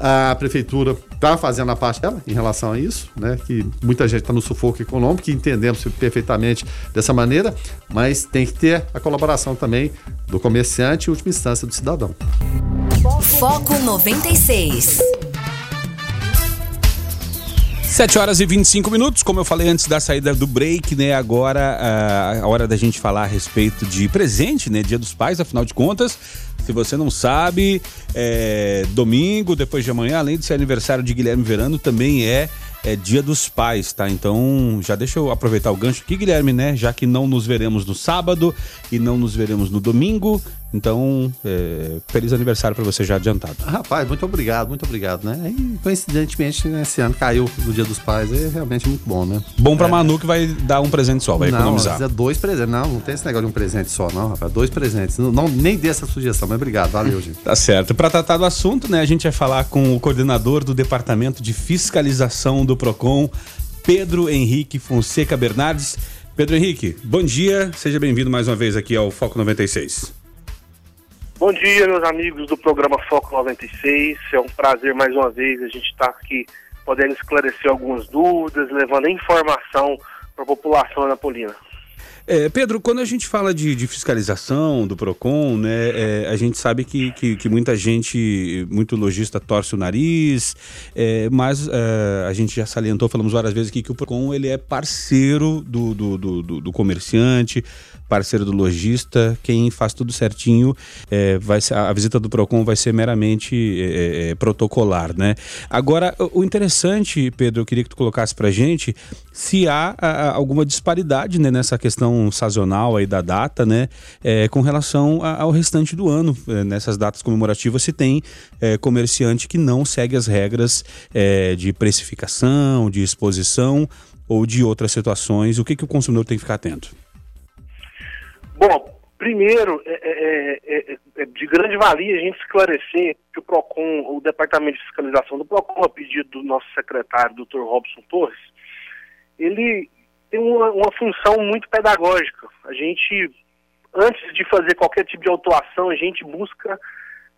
a prefeitura está fazendo a parte dela em relação a isso, né? Que muita gente está no sufoco econômico, que entendemos perfeitamente dessa maneira, mas tem que ter a colaboração também do comerciante e, última instância, do cidadão. Foco 96. 7 horas e 25 minutos, como eu falei antes da saída do break, né? Agora a hora da gente falar a respeito de presente, né? Dia dos Pais, afinal de contas, se você não sabe, é, domingo, depois de amanhã, além de ser aniversário de Guilherme Verano, também é é Dia dos Pais, tá? Então já deixa eu aproveitar o gancho aqui, Guilherme, né? Já que não nos veremos no sábado e não nos veremos no domingo, então é, feliz aniversário para você já adiantado. Rapaz, muito obrigado, muito obrigado, né? E coincidentemente nesse ano caiu no Dia dos Pais, é realmente muito bom, né? Bom para é. Manu que vai dar um presente só, vai não, economizar. É dois presentes, não, não tem esse negócio de um presente só, não, rapaz, dois presentes. Não, não nem dê essa sugestão, mas obrigado, valeu, gente. *laughs* tá certo. Para tratar do assunto, né, a gente vai falar com o coordenador do Departamento de Fiscalização do Procon, Pedro Henrique Fonseca Bernardes. Pedro Henrique, bom dia, seja bem-vindo mais uma vez aqui ao Foco 96. Bom dia, meus amigos do programa Foco 96. É um prazer mais uma vez a gente estar tá aqui podendo esclarecer algumas dúvidas, levando informação para a população anapolina. É, Pedro, quando a gente fala de, de fiscalização do PROCON, né, é, a gente sabe que, que, que, muita gente, muito lojista torce o nariz, é, mas é, a gente já salientou, falamos várias vezes aqui que o PROCON ele é parceiro do, do, do, do comerciante, parceiro do lojista, quem faz tudo certinho, é, vai ser, a visita do PROCON vai ser meramente é, protocolar, né? Agora, o interessante, Pedro, eu queria que tu colocasse pra gente se há a, alguma disparidade né, nessa questão sazonal aí da data, né, é, com relação a, ao restante do ano. É, nessas datas comemorativas se tem é, comerciante que não segue as regras é, de precificação, de exposição ou de outras situações. O que, que o consumidor tem que ficar atento? Bom, primeiro, é, é, é, é, de grande valia a gente esclarecer que o PROCON, o Departamento de Fiscalização do PROCON, a pedido do nosso secretário, Dr. Robson Torres, ele tem uma, uma função muito pedagógica. A gente, antes de fazer qualquer tipo de autuação, a gente busca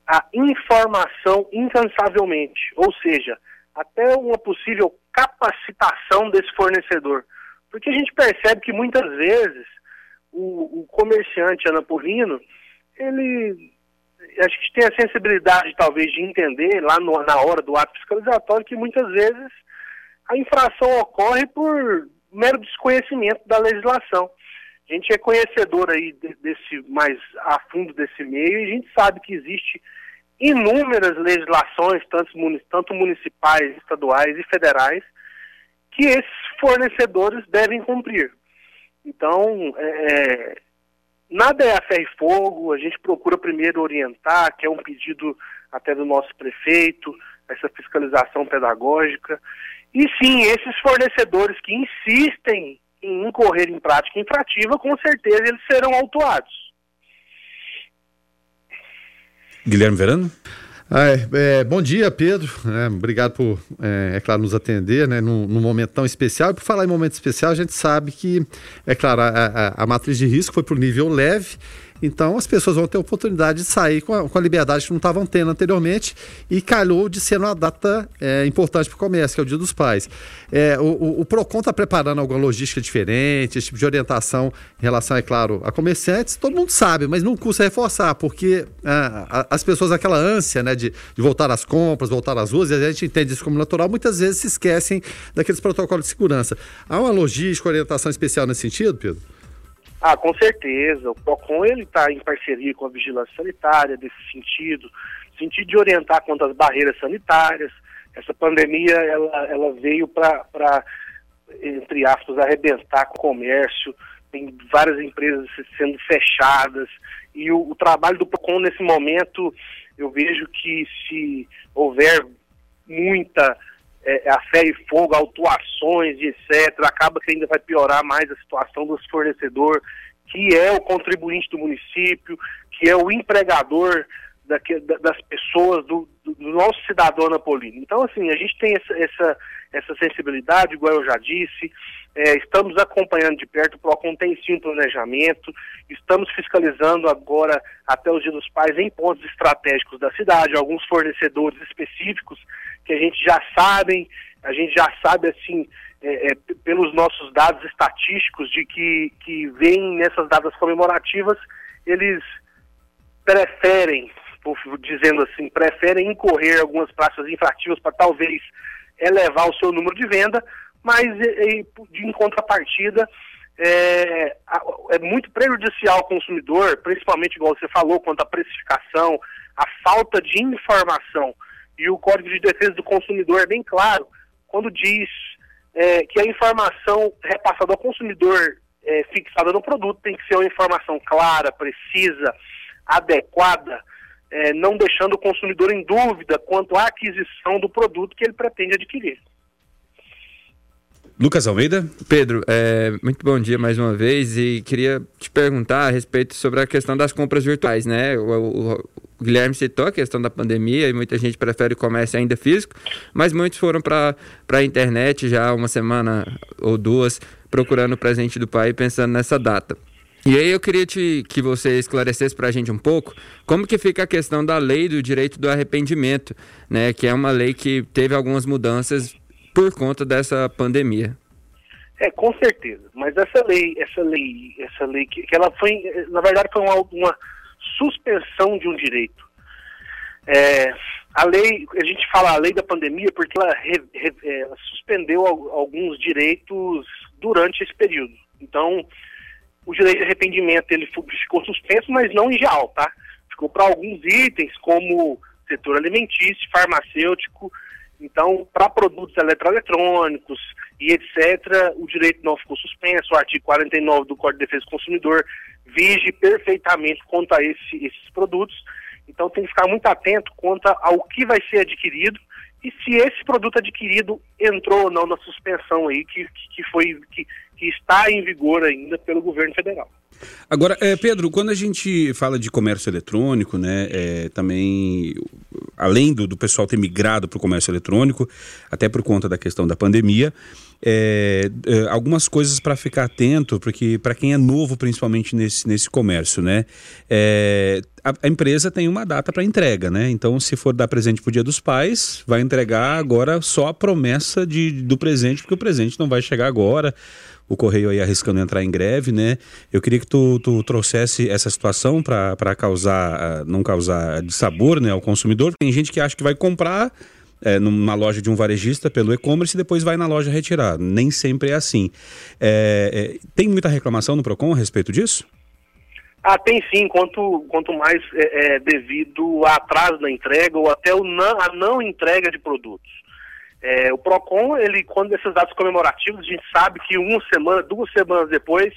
a informação incansavelmente, ou seja, até uma possível capacitação desse fornecedor. Porque a gente percebe que muitas vezes o, o comerciante anapolino, ele a gente tem a sensibilidade talvez de entender lá no, na hora do ato fiscalizatório que muitas vezes a infração ocorre por mero desconhecimento da legislação. A gente é conhecedor aí desse mais a fundo desse meio e a gente sabe que existe inúmeras legislações, tanto, tanto municipais, estaduais e federais, que esses fornecedores devem cumprir. Então, é, é, nada é a ferro e fogo, a gente procura primeiro orientar, que é um pedido até do nosso prefeito, essa fiscalização pedagógica. E sim, esses fornecedores que insistem em incorrer em prática infrativa, com certeza eles serão autuados. Guilherme Verano? é, bom dia, Pedro. É, obrigado por, é, é, claro, nos atender né, num, num, momento tão especial. E por falar em momento especial, a gente sabe que, é claro, a, a, a matriz de risco foi para o nível leve então as pessoas vão ter a oportunidade de sair com a, com a liberdade que não estavam tendo anteriormente e calhou de ser uma data é, importante para o comércio, que é o Dia dos Pais. É, o, o, o, PROCON está preparando alguma logística diferente, esse tipo de orientação em relação, é claro, a comerciantes, todo mundo sabe, mas não custa reforçar, porque a, as pessoas, aquela ânsia né, de, de voltar às compras, voltar às ruas, e a gente entende isso como natural, muitas vezes se esquecem daqueles protocolos de segurança. Há uma logística, orientação especial nesse sentido, Pedro? Ah, com certeza. O PROCON ele está em parceria com a Vigilância Sanitária nesse sentido, sentido de orientar quanto às barreiras sanitárias. Essa pandemia ela, ela veio para, entre aspas, arrebentar com o comércio. Tem várias empresas sendo fechadas e o, o trabalho do PROCON nesse momento eu vejo que se houver muita é, a fé e fogo, autuações etc., acaba que ainda vai piorar mais a situação do fornecedor, que é o contribuinte do município, que é o empregador daqui, das pessoas, do, do, nosso cidadão napolino. Então, assim, a gente tem essa, essa, essa sensibilidade, igual eu já disse, é, estamos acompanhando de perto, o PROCON tem sim planejamento, estamos fiscalizando agora, até os Dia dos Pais, em pontos estratégicos da cidade, alguns fornecedores específicos que a gente já sabem, a gente já sabe assim, é, é, pelos nossos dados estatísticos de que, que vem nessas datas comemorativas, eles preferem, dizendo assim, preferem incorrer algumas praças infrativas para talvez elevar o seu número de venda, mas e, de em contrapartida é, é, muito prejudicial ao consumidor, principalmente, igual você falou, quanto à precificação, a falta de informação e o Código de Defesa do Consumidor é bem claro quando diz é, que a informação repassada ao consumidor é, fixada no produto tem que ser uma informação clara, precisa, adequada, é, não deixando o consumidor em dúvida quanto à aquisição do produto que ele pretende adquirir. Lucas Almeida. Pedro, é, muito bom dia mais uma vez e queria te perguntar a respeito sobre a questão das compras virtuais, né? O, o, o Guilherme citou a questão da pandemia e muita gente prefere o comércio ainda físico, mas muitos foram para a internet já uma semana ou duas procurando o presente do pai pensando nessa data. E aí eu queria te, que você esclarecesse para a gente um pouco como que fica a questão da lei do direito do arrependimento, né? Que é uma lei que teve algumas mudanças por conta dessa pandemia. É, com certeza. Mas essa lei, essa lei, essa lei que, que ela foi, na verdade, foi uma, uma suspensão de um direito. É, a lei, a gente fala a lei da pandemia porque ela, re, re, é, ela suspendeu alguns direitos durante esse período. Então, o direito de arrependimento ele ficou suspenso, mas não em geral, tá? Ficou para alguns itens como setor alimentício, farmacêutico, Então, para produtos eletroeletrônicos e etc., o direito não ficou suspenso. O artigo 49 do Código de Defesa do Consumidor vige perfeitamente contra esse, esses produtos. Então, tem que ficar muito atento quanto ao que vai ser adquirido e se esse produto adquirido entrou ou não na suspensão aí que, que, foi que, que está em vigor ainda pelo governo federal. Agora, é, Pedro, quando a gente fala de comércio eletrônico, né, é, também, além do, do pessoal ter migrado para o comércio eletrônico, até por conta da questão da pandemia, é, algumas coisas para ficar atento, porque para quem é novo, principalmente nesse, nesse comércio, né? A, a, empresa tem uma data para entrega, né? Então, se for dar presente para o Dia dos Pais, vai entregar agora só a promessa de, do presente, porque o presente não vai chegar agora o Correio aí arriscando entrar em greve, né? Eu queria que tu, tu trouxesse essa situação para causar, ah, não causar dissabor né, ao consumidor. Tem gente que acha que vai comprar é, numa loja de um varejista pelo e-commerce e depois vai na loja retirar. Nem sempre é assim. É, é, tem muita reclamação no PROCON a respeito disso? Ah, tem sim, quanto, quanto mais devido a atraso na entrega ou até o não, a não entrega de produtos. É, o PROCON, ele, quando esses dados comemorativos, a gente sabe que uma semana, duas semanas depois,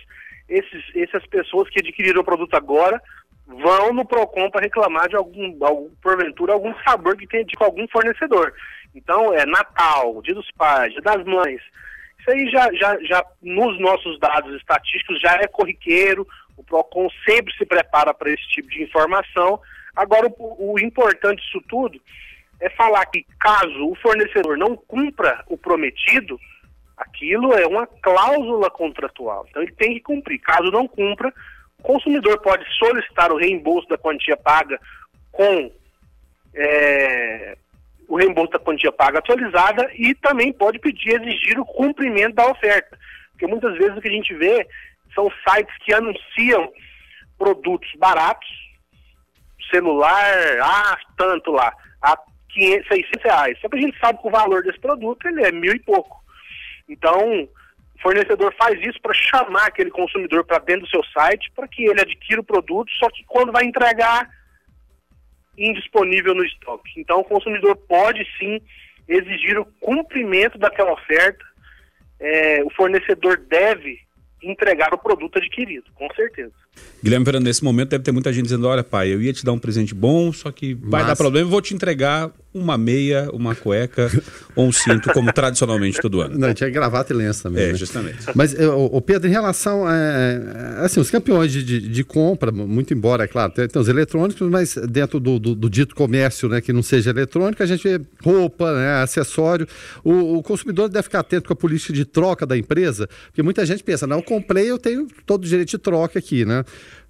esses, essas pessoas que adquiriram o produto agora vão no PROCON para reclamar de algum, algum, porventura, algum sabor que tenha de algum fornecedor. Então, é Natal, Dia dos Pais, Dia das Mães. Isso aí já, já, já nos nossos dados estatísticos já é corriqueiro, o PROCON sempre se prepara para esse tipo de informação. Agora, o, o importante disso tudo é falar que caso o fornecedor não cumpra o prometido, aquilo é uma cláusula contratual. Então ele tem que cumprir. Caso não cumpra, o consumidor pode solicitar o reembolso da quantia paga com é, o reembolso da quantia paga atualizada e também pode pedir, exigir o cumprimento da oferta. Porque muitas vezes o que a gente vê são sites que anunciam produtos baratos, celular, ah, tanto lá, a 500, 600 reais. Só que a gente sabe que o valor desse produto ele é mil e pouco. Então, o fornecedor faz isso para chamar aquele consumidor para dentro do seu site, para que ele adquira o produto, só que quando vai entregar, indisponível no estoque. Então, o consumidor pode sim exigir o cumprimento daquela oferta. É, o fornecedor deve entregar o produto adquirido, com certeza. Guilherme Fernando, nesse momento deve ter muita gente dizendo: olha, pai, eu ia te dar um presente bom, só que vai dar problema, eu vou te entregar uma meia, uma cueca *laughs* ou um cinto, como tradicionalmente todo ano. Não, tinha gravata e lenço também. É, né? justamente. Mas, o Pedro, em relação a. Assim, os campeões de, de, de compra, muito embora, é claro, tem, tem, os eletrônicos, mas dentro do, do, do, dito comércio, né, que não seja eletrônico, a gente vê roupa, né, acessório. O, o, consumidor deve ficar atento com a política de troca da empresa, porque muita gente pensa, não, eu comprei, eu tenho todo o direito de troca aqui, né?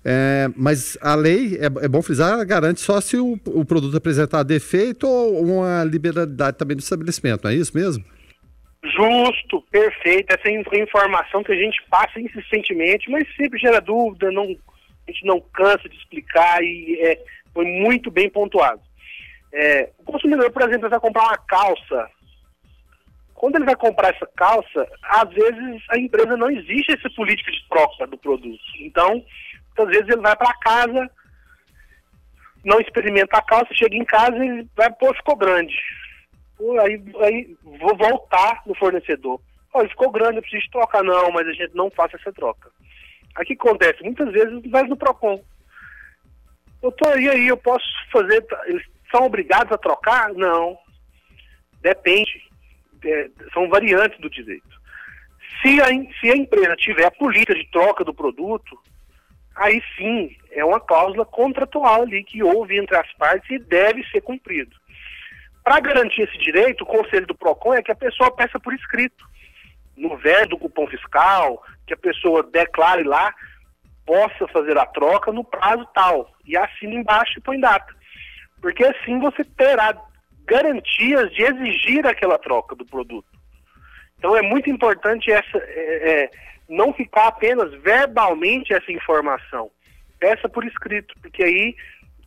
É, mas a lei, é, é, bom frisar, garante só se o, o, produto apresentar defeito ou uma liberalidade também do estabelecimento, não é isso mesmo? Justo, perfeito. Essa informação que a gente passa insistentemente, mas sempre gera dúvida, não, a gente não cansa de explicar e é, foi muito bem pontuado. É, o consumidor, por exemplo, vai comprar uma calça. Quando ele vai comprar essa calça, às vezes a empresa não existe essa política de troca do produto. Então, Muitas vezes ele vai para casa, não experimenta a calça, chega em casa e vai, pô, ficou grande. Pô, aí, aí vou voltar no fornecedor. Pô, ficou grande, eu preciso trocar. Não, mas a gente não faz essa troca. Aí o que acontece? Muitas vezes vai no PROCON. Tô aí, aí, eu posso fazer. Eles são obrigados a trocar? Não. Depende. É, são variantes do direito. Se a, se a empresa tiver a política de troca do produto, aí sim é uma cláusula contratual ali que houve entre as partes e deve ser cumprido. Para garantir esse direito, o conselho do PROCON é que a pessoa peça por escrito, no verso do cupom fiscal, que a pessoa declare lá, possa fazer a troca no prazo tal, e assina embaixo e põe data. Porque assim você terá garantias de exigir aquela troca do produto. Então é muito importante essa, é, é, não ficar apenas verbalmente essa informação. Peça por escrito, porque aí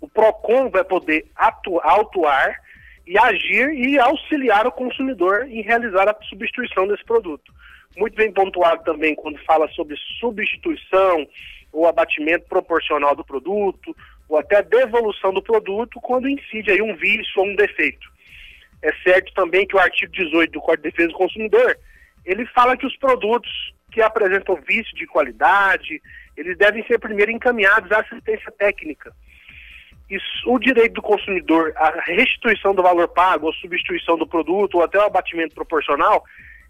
o PROCON vai poder atuar, e agir e auxiliar o consumidor em realizar a substituição desse produto. Muito bem pontuado também quando fala sobre substituição ou abatimento proporcional do produto, ou até devolução do produto quando incide aí um vício ou um defeito. é certo também que o artigo 18 do Código de Defesa do Consumidor, ele fala que os produtos que apresentam vício de qualidade, eles devem ser primeiro encaminhados à assistência técnica. Isso, o direito do consumidor, a restituição do valor pago, ou substituição do produto, ou até o abatimento proporcional,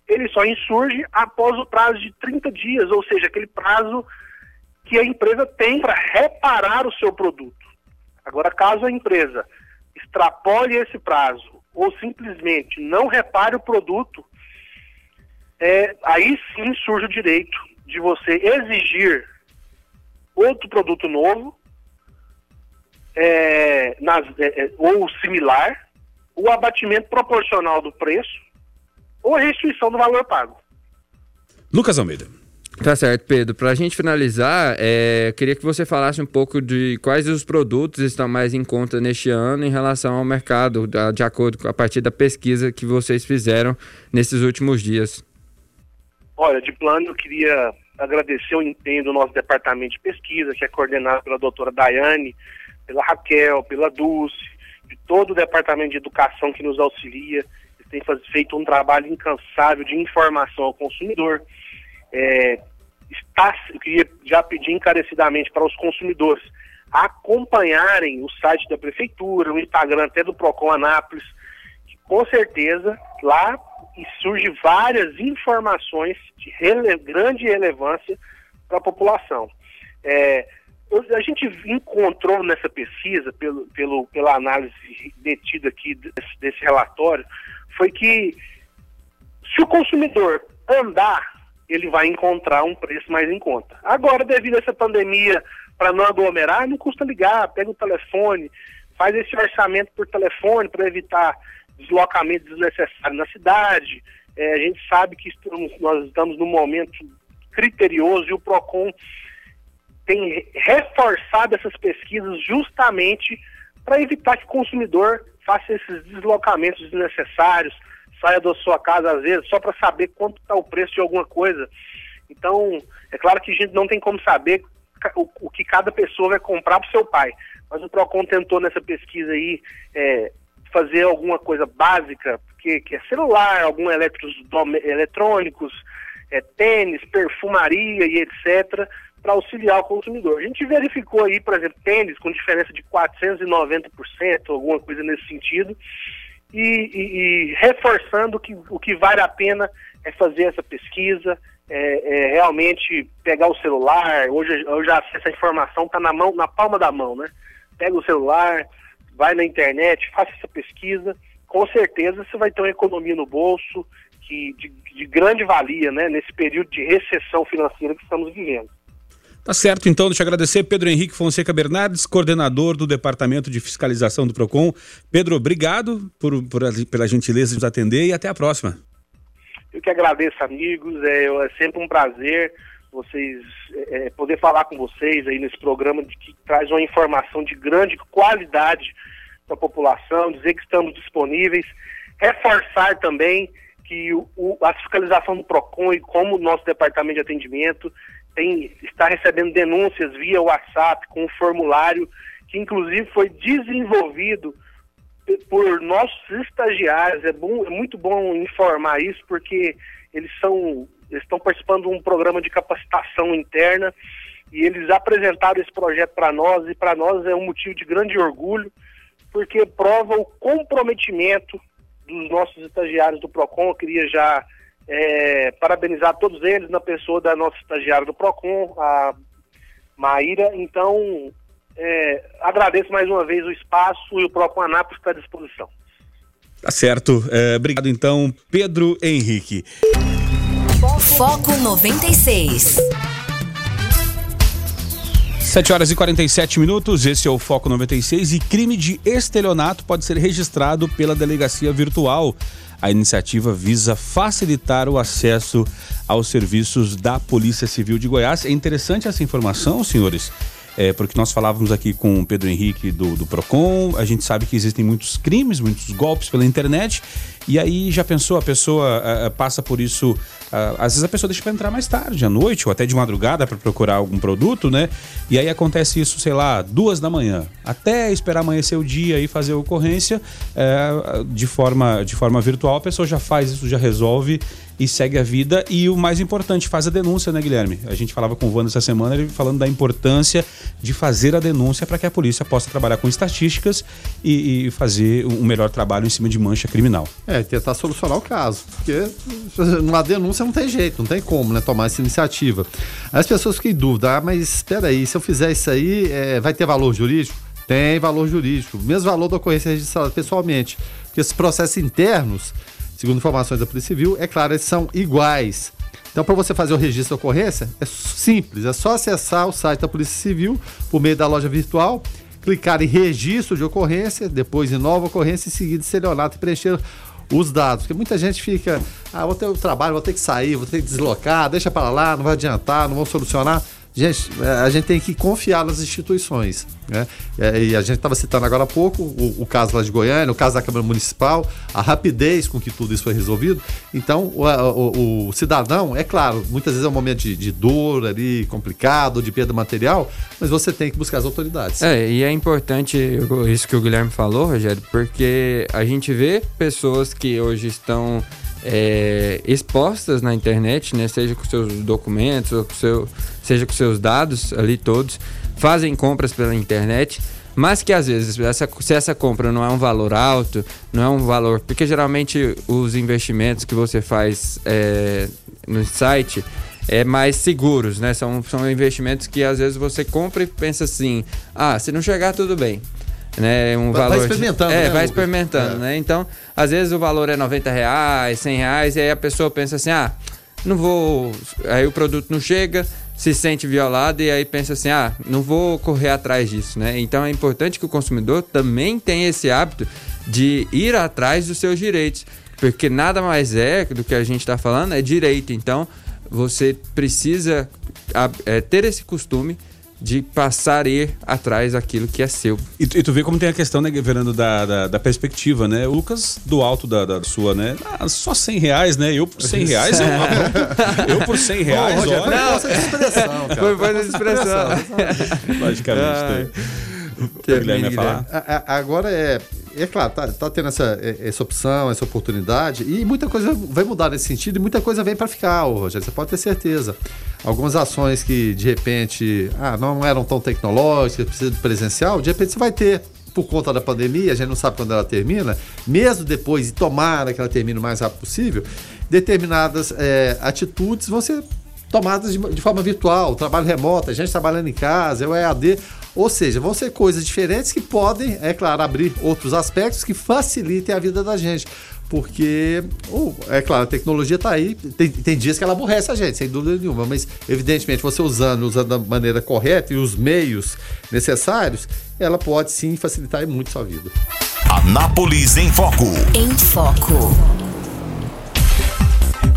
ele só insurge após o prazo de 30 dias, ou seja, aquele prazo que a empresa tem para reparar o seu produto. Agora, caso a empresa extrapole esse prazo ou simplesmente não repare o produto, é, aí sim surge o direito de você exigir outro produto novo é, nas, é, é ou similar, o abatimento proporcional do preço ou a restituição do valor pago. Lucas Almeida. Tá certo, Pedro. Para a gente finalizar, é, queria que você falasse um pouco de quais os produtos estão mais em conta neste ano em relação ao mercado, de acordo com a partir da pesquisa que vocês fizeram nesses últimos dias. Olha, de plano, eu queria agradecer o empenho do nosso departamento de pesquisa, que é coordenado pela doutora Daiane, pela Raquel, pela Dulce, de todo o departamento de educação que nos auxilia. Eles têm feito um trabalho incansável de informação ao consumidor. É, está, eu queria já pedir encarecidamente para os consumidores acompanharem o site da prefeitura, o Instagram até do Procon Anápolis, que com certeza lá surge várias informações de rele grande relevância para a população. É, a gente encontrou nessa pesquisa, pelo, pelo, pela análise detida aqui desse, desse relatório, foi que se o consumidor andar ele vai encontrar um preço mais em conta. Agora, devido a essa pandemia, para não aglomerar, não custa ligar, pega o telefone, faz esse orçamento por telefone para evitar deslocamento desnecessário na cidade. É, a gente sabe que estamos, nós estamos num momento criterioso e o PROCON tem reforçado essas pesquisas justamente para evitar que o consumidor faça esses deslocamentos desnecessários, saia da sua casa às vezes só para saber quanto está o preço de alguma coisa. Então, é claro que a gente não tem como saber o, o que cada pessoa vai comprar para o seu pai. Mas o Procon tentou nessa pesquisa aí é, fazer alguma coisa básica, que, que é celular, alguns eletrônicos, é, tênis, perfumaria e etc., para auxiliar o consumidor. A gente verificou aí, por exemplo, tênis com diferença de 490%, alguma coisa nesse sentido, e, e, e, reforçando que o que vale a pena é fazer essa pesquisa, é, é realmente pegar o celular. Hoje, hoje essa informação está na mão, na palma da mão, né? Pega o celular, vai na internet, faça essa pesquisa. Com certeza você vai ter uma economia no bolso que, de, de grande valia, né? Nesse período de recessão financeira que estamos vivendo. Tá certo, então, deixa eu agradecer Pedro Henrique Fonseca Bernardes, coordenador do Departamento de Fiscalização do PROCON. Pedro, obrigado por, por, pela gentileza de nos atender e até a próxima. Eu que agradeço, amigos. É, é sempre um prazer vocês é, é, poder falar com vocês aí nesse programa de, que traz uma informação de grande qualidade para a população, dizer que estamos disponíveis, reforçar também que o, o, a fiscalização do PROCON e como o nosso departamento de atendimento tem, está recebendo denúncias via WhatsApp com um formulário que inclusive foi desenvolvido por nossos estagiários. É, bom, é muito bom informar isso porque eles são eles estão participando de um programa de capacitação interna e eles apresentaram esse projeto para nós e para nós é um motivo de grande orgulho porque prova o comprometimento dos nossos estagiários do Procon. Eu queria já é, parabenizar todos eles na pessoa da nossa estagiária do PROCON, a Maíra. Então, é, agradeço mais uma vez o espaço e o PROCON Anápolis está à disposição. Tá certo. É, obrigado então, Pedro Henrique. Foco 96. 7 horas e 47 minutos, esse é o Foco 96 e crime de estelionato pode ser registrado pela delegacia virtual. A iniciativa visa facilitar o acesso aos serviços da Polícia Civil de Goiás. É interessante essa informação, senhores, É, porque nós falávamos aqui com o Pedro Henrique do, do Procon, a gente sabe que existem muitos crimes, muitos golpes pela internet. E aí já pensou, a pessoa uh, passa por isso. Uh, às vezes a pessoa deixa para entrar mais tarde, à noite ou até de madrugada para procurar algum produto, né? E aí acontece isso, sei lá, duas da manhã. Até esperar amanhecer o dia e fazer a ocorrência uh, de, forma, de forma virtual, a pessoa já faz isso, já resolve e segue a vida. E o mais importante, faz a denúncia, né, Guilherme? A gente falava com o Wanda essa semana, ele falando da importância de fazer a denúncia para que a polícia possa trabalhar com estatísticas e, e, fazer um melhor trabalho em cima de mancha criminal. É, tentar solucionar o caso. Porque numa denúncia não tem jeito, não tem como, né, tomar essa iniciativa. As pessoas ficam em dúvida, ah, mas espera aí, se eu fizer isso aí, é, vai ter valor jurídico? Tem valor jurídico, mesmo valor da ocorrência registrada pessoalmente. Porque esses processos internos Segundo informações da Polícia Civil, é claro, eles são iguais. Então, para você fazer o registro da ocorrência, é simples, é só acessar o site da Polícia Civil por meio da loja virtual, clicar em registro de ocorrência, depois em nova ocorrência e seguir de celionato e preencher os dados. Porque muita gente fica, ah, vou ter o trabalho, vou ter que sair, vou ter que deslocar, deixa para lá, não vai adiantar, não vão solucionar. Gente, é, a gente tem que confiar nas instituições. Né? É, e a gente estava citando agora há pouco o, o, caso lá de Goiânia, o caso da Câmara Municipal, a rapidez com que tudo isso foi resolvido. Então, o, o, o cidadão, é claro, muitas vezes é um momento de, de, dor ali, complicado, de perda material, mas você tem que buscar as autoridades. É, e é importante isso que o Guilherme falou, Rogério, porque a gente vê pessoas que hoje estão é, expostas na internet, né? Seja com seus documentos, ou com seu, seja com seus dados ali todos, fazem compras pela internet, mas que às vezes essa, se essa compra não é um valor alto, não é um valor, porque geralmente os investimentos que você faz é, no site é mais seguros, né? São, são investimentos que às vezes você compra e pensa assim, ah, se não chegar tudo bem né? Um vai, valor vai experimentando, de, é, né, vai experimentando, é. né? Então, às vezes o valor é 90 reais, 100 reais, e aí a pessoa pensa assim, ah, não vou... Aí o produto não chega, se sente violado e aí pensa assim, ah, não vou correr atrás disso, né? Então é importante que o consumidor também tenha esse hábito de ir atrás dos seus direitos, porque nada mais é do que a gente está falando é direito. Então você precisa é, ter esse costume de passar ir atrás daquilo que é seu. E, e, tu vê como tem a questão, né, Fernando, da, da, da, perspectiva, né? O Lucas, do alto da, da sua, né? Ah, só 100 reais, né? Eu por 100 *laughs* reais, eu, eu por 100 reais, Bom, olha... Não, foi expressão, cara. Foi, foi expressão. Logicamente, ah, tem. Guilherme falar. Agora é é claro, tá, tá tendo essa, essa opção, essa oportunidade, e muita coisa vai mudar nesse sentido, e muita coisa vem para ficar, Rogério, você pode ter certeza. Algumas ações que, de repente, ah, não eram tão tecnológicas, precisa de presencial, de repente você vai ter por conta da pandemia, a gente não sabe quando ela termina, mesmo depois, e tomara que ela termine o mais rápido possível, determinadas é, atitudes vão ser tomadas de, de, forma virtual, trabalho remoto, a gente trabalhando em casa, é o EAD. Ou seja, vão ser coisas diferentes que podem, é claro, abrir outros aspectos que facilitem a vida da gente. Porque, oh, é claro, a tecnologia está aí, tem, tem dias que ela aborrece a gente, sem dúvida nenhuma, mas evidentemente você usando, usando da maneira correta e os meios necessários, ela pode sim facilitar muito a sua vida. Anápolis em Foco. Em Foco.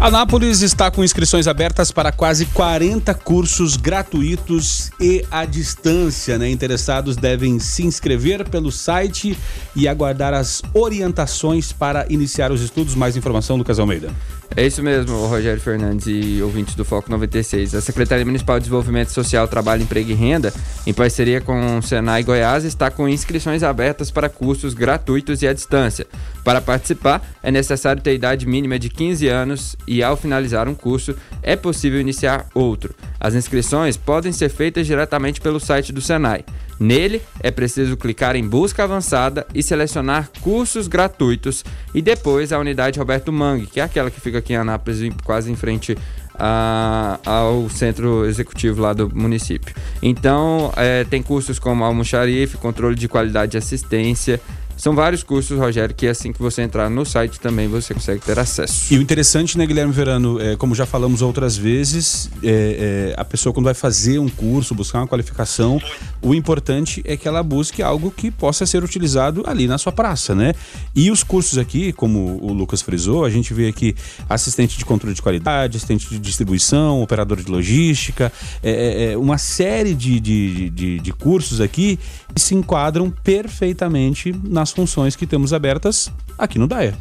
Anápolis está com inscrições abertas para quase 40 cursos gratuitos e à distância. Né? Interessados devem se inscrever pelo site e aguardar as orientações para iniciar os estudos. Mais informação, Lucas Almeida. É isso mesmo, Rogério Fernandes e ouvintes do Foco 96. A Secretaria Municipal de Desenvolvimento Social, Trabalho, Emprego e Renda, em parceria com o Senai Goiás, está com inscrições abertas para cursos gratuitos e à distância. Para participar, é necessário ter idade mínima de 15 anos e, ao finalizar um curso, é possível iniciar outro. As inscrições podem ser feitas diretamente pelo site do Senai. Nele, é preciso clicar em Busca Avançada e selecionar cursos gratuitos e depois a unidade Roberto Mangue, que é aquela que fica aqui em Anápolis, quase em frente a, ao centro executivo lá do município. Então, é, tem cursos como almoxarife, controle de qualidade e assistência, São vários cursos, Rogério, que assim que você entrar no site também você consegue ter acesso. E o interessante, né, Guilherme Verano, é, como já falamos outras vezes, é, é, a pessoa quando vai fazer um curso, buscar uma qualificação, o importante é que ela busque algo que possa ser utilizado ali na sua praça, né? E os cursos aqui, como o Lucas frisou, a gente vê aqui assistente de controle de qualidade, assistente de distribuição, operador de logística, é, é, uma série de, de, de, de cursos aqui que se enquadram perfeitamente nas funções que temos abertas aqui no DAER.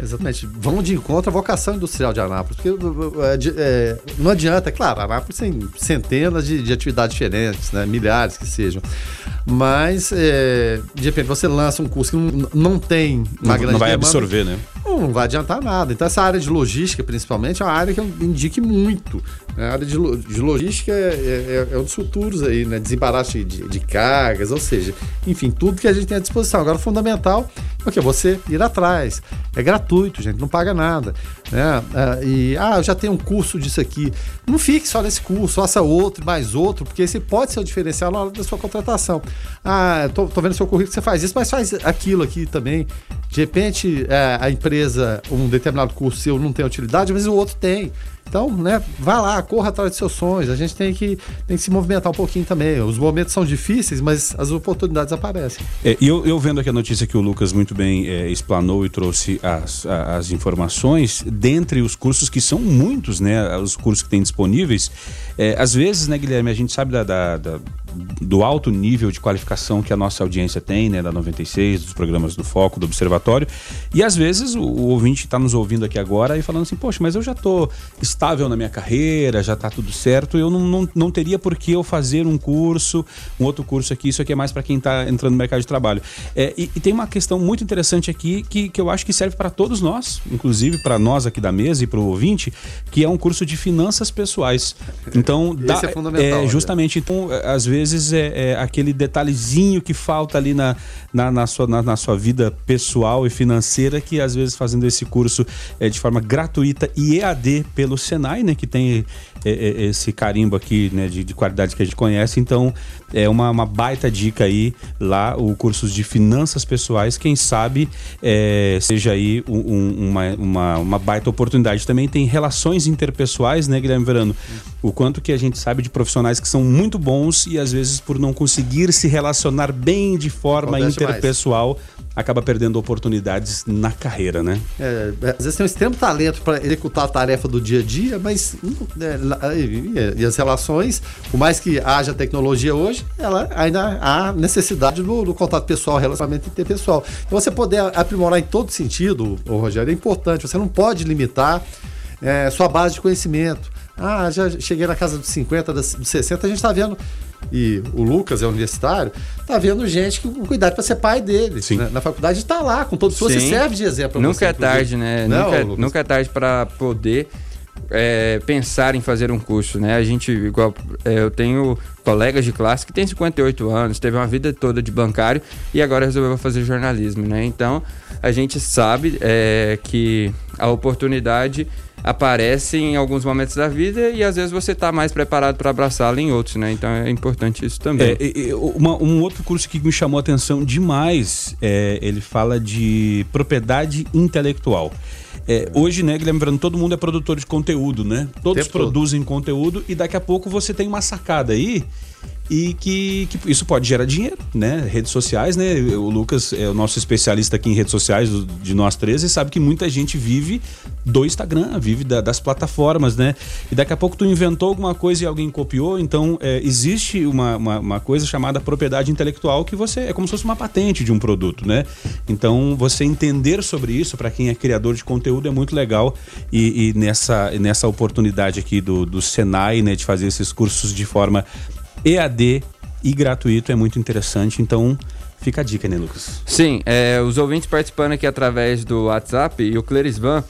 Exatamente. Vão de encontro à vocação industrial de Anápolis. Porque é, é, não adianta, é claro, Anápolis tem centenas de, de, atividades diferentes, né? milhares que sejam. Mas, é, de repente, você lança um curso que não, não tem uma não, grande Não vai demanda, absorver, né? Não, não, vai adiantar nada. Então, essa área de logística, principalmente, é uma área que eu indique muito. A área de, de logística é, é, é, um dos futuros aí, né? Desembaraço de, de cargas, ou seja, enfim, tudo que a gente tem à disposição. Agora, o fundamental é o que? Você ir atrás. É gratuito, gente, não paga nada. Né? É, e, ah, eu já tenho um curso disso aqui. Não fique só nesse curso, faça outro, mais outro, porque esse pode ser o diferencial na hora da sua contratação. Ah, tô, tô vendo seu currículo você faz isso, mas faz aquilo aqui também. De repente, é, a empresa, um determinado curso seu não tem utilidade, mas o outro tem. Então, né, vá lá, corra atrás dos seus sonhos. A gente tem que, tem que se movimentar um pouquinho também. Os momentos são difíceis, mas as oportunidades aparecem. É, eu, eu vendo aqui a notícia que o Lucas muito bem é, explanou e trouxe as, as informações, dentre os cursos que são muitos, né, os cursos que tem disponíveis, é, às vezes, né, Guilherme, a gente sabe da, da, da do alto nível de qualificação que a nossa audiência tem, né, da 96, dos programas do Foco, do Observatório. E às vezes o, o ouvinte está nos ouvindo aqui agora e falando assim: Poxa, mas eu já estou estável na minha carreira, já está tudo certo, eu não, não, não teria por que eu fazer um curso, um outro curso aqui. Isso aqui é mais para quem está entrando no mercado de trabalho. É, e, e, tem uma questão muito interessante aqui que, que eu acho que serve para todos nós, inclusive para nós aqui da mesa e para o ouvinte, que é um curso de finanças pessoais. Então, dá, é fundamental. É, justamente, então, às vezes vezes é, é, aquele detalhezinho que falta ali na, na, na sua, na, na, sua vida pessoal e financeira, que às vezes fazendo esse curso é, de forma gratuita e EAD pelo Senai, né, que tem é, esse carimbo aqui né, de, de qualidade que a gente conhece. Então, é uma, uma baita dica aí lá, o curso de finanças pessoais, quem sabe é, seja aí um, uma, uma, uma, baita oportunidade. Também tem relações interpessoais, né, Guilherme Verano? O quanto que a gente sabe de profissionais que são muito bons e às vezes por não conseguir se relacionar bem de forma interpessoal. Mais acaba perdendo oportunidades na carreira, né? É, às vezes tem um extremo talento para executar a tarefa do dia a dia, mas é, e, as relações, por mais que haja tecnologia hoje, ela ainda há necessidade do, do contato pessoal, relacionamento interpessoal. Então você poder aprimorar em todo sentido, Rogério, é importante. Você não pode limitar é, sua base de conhecimento. Ah, já cheguei na casa dos 50, dos 60, a gente está vendo e o Lucas é universitário, tá vendo gente que com cuidado para ser pai dele. Né? Na faculdade está lá, com todos. Você serve de exemplo. Nunca você, é tarde, né? Não, nunca, é, nunca é tarde para poder é, pensar em fazer um curso, né? A gente, igual, é, eu tenho colegas de classe que têm 58 anos, teve uma vida toda de bancário e agora resolveu fazer jornalismo, né? Então, a gente sabe é, que a oportunidade aparece em alguns momentos da vida e às vezes você está mais preparado para abraçá-la em outros, né? Então é importante isso também. É, uma, um outro curso que me chamou a atenção demais, é, ele fala de propriedade intelectual. É, hoje, né, Guilherme Verano, todo mundo é produtor de conteúdo, né? Todos Tempo produzem todo. conteúdo e daqui a pouco você tem uma sacada aí e que, que, isso pode gerar dinheiro, né? Redes sociais, né? O Lucas é o nosso especialista aqui em redes sociais de nós três e sabe que muita gente vive do Instagram, vive da, das plataformas, né? E daqui a pouco tu inventou alguma coisa e alguém copiou, então é, existe uma, uma, uma, coisa chamada propriedade intelectual que você é como se fosse uma patente de um produto, né? Então você entender sobre isso para quem é criador de conteúdo é muito legal e, e nessa, nessa oportunidade aqui do, do Senai, né, de fazer esses cursos de forma EAD e gratuito é muito interessante, então fica a dica, né, Lucas? Sim, é, os ouvintes participando aqui através do WhatsApp e o Clerisvan,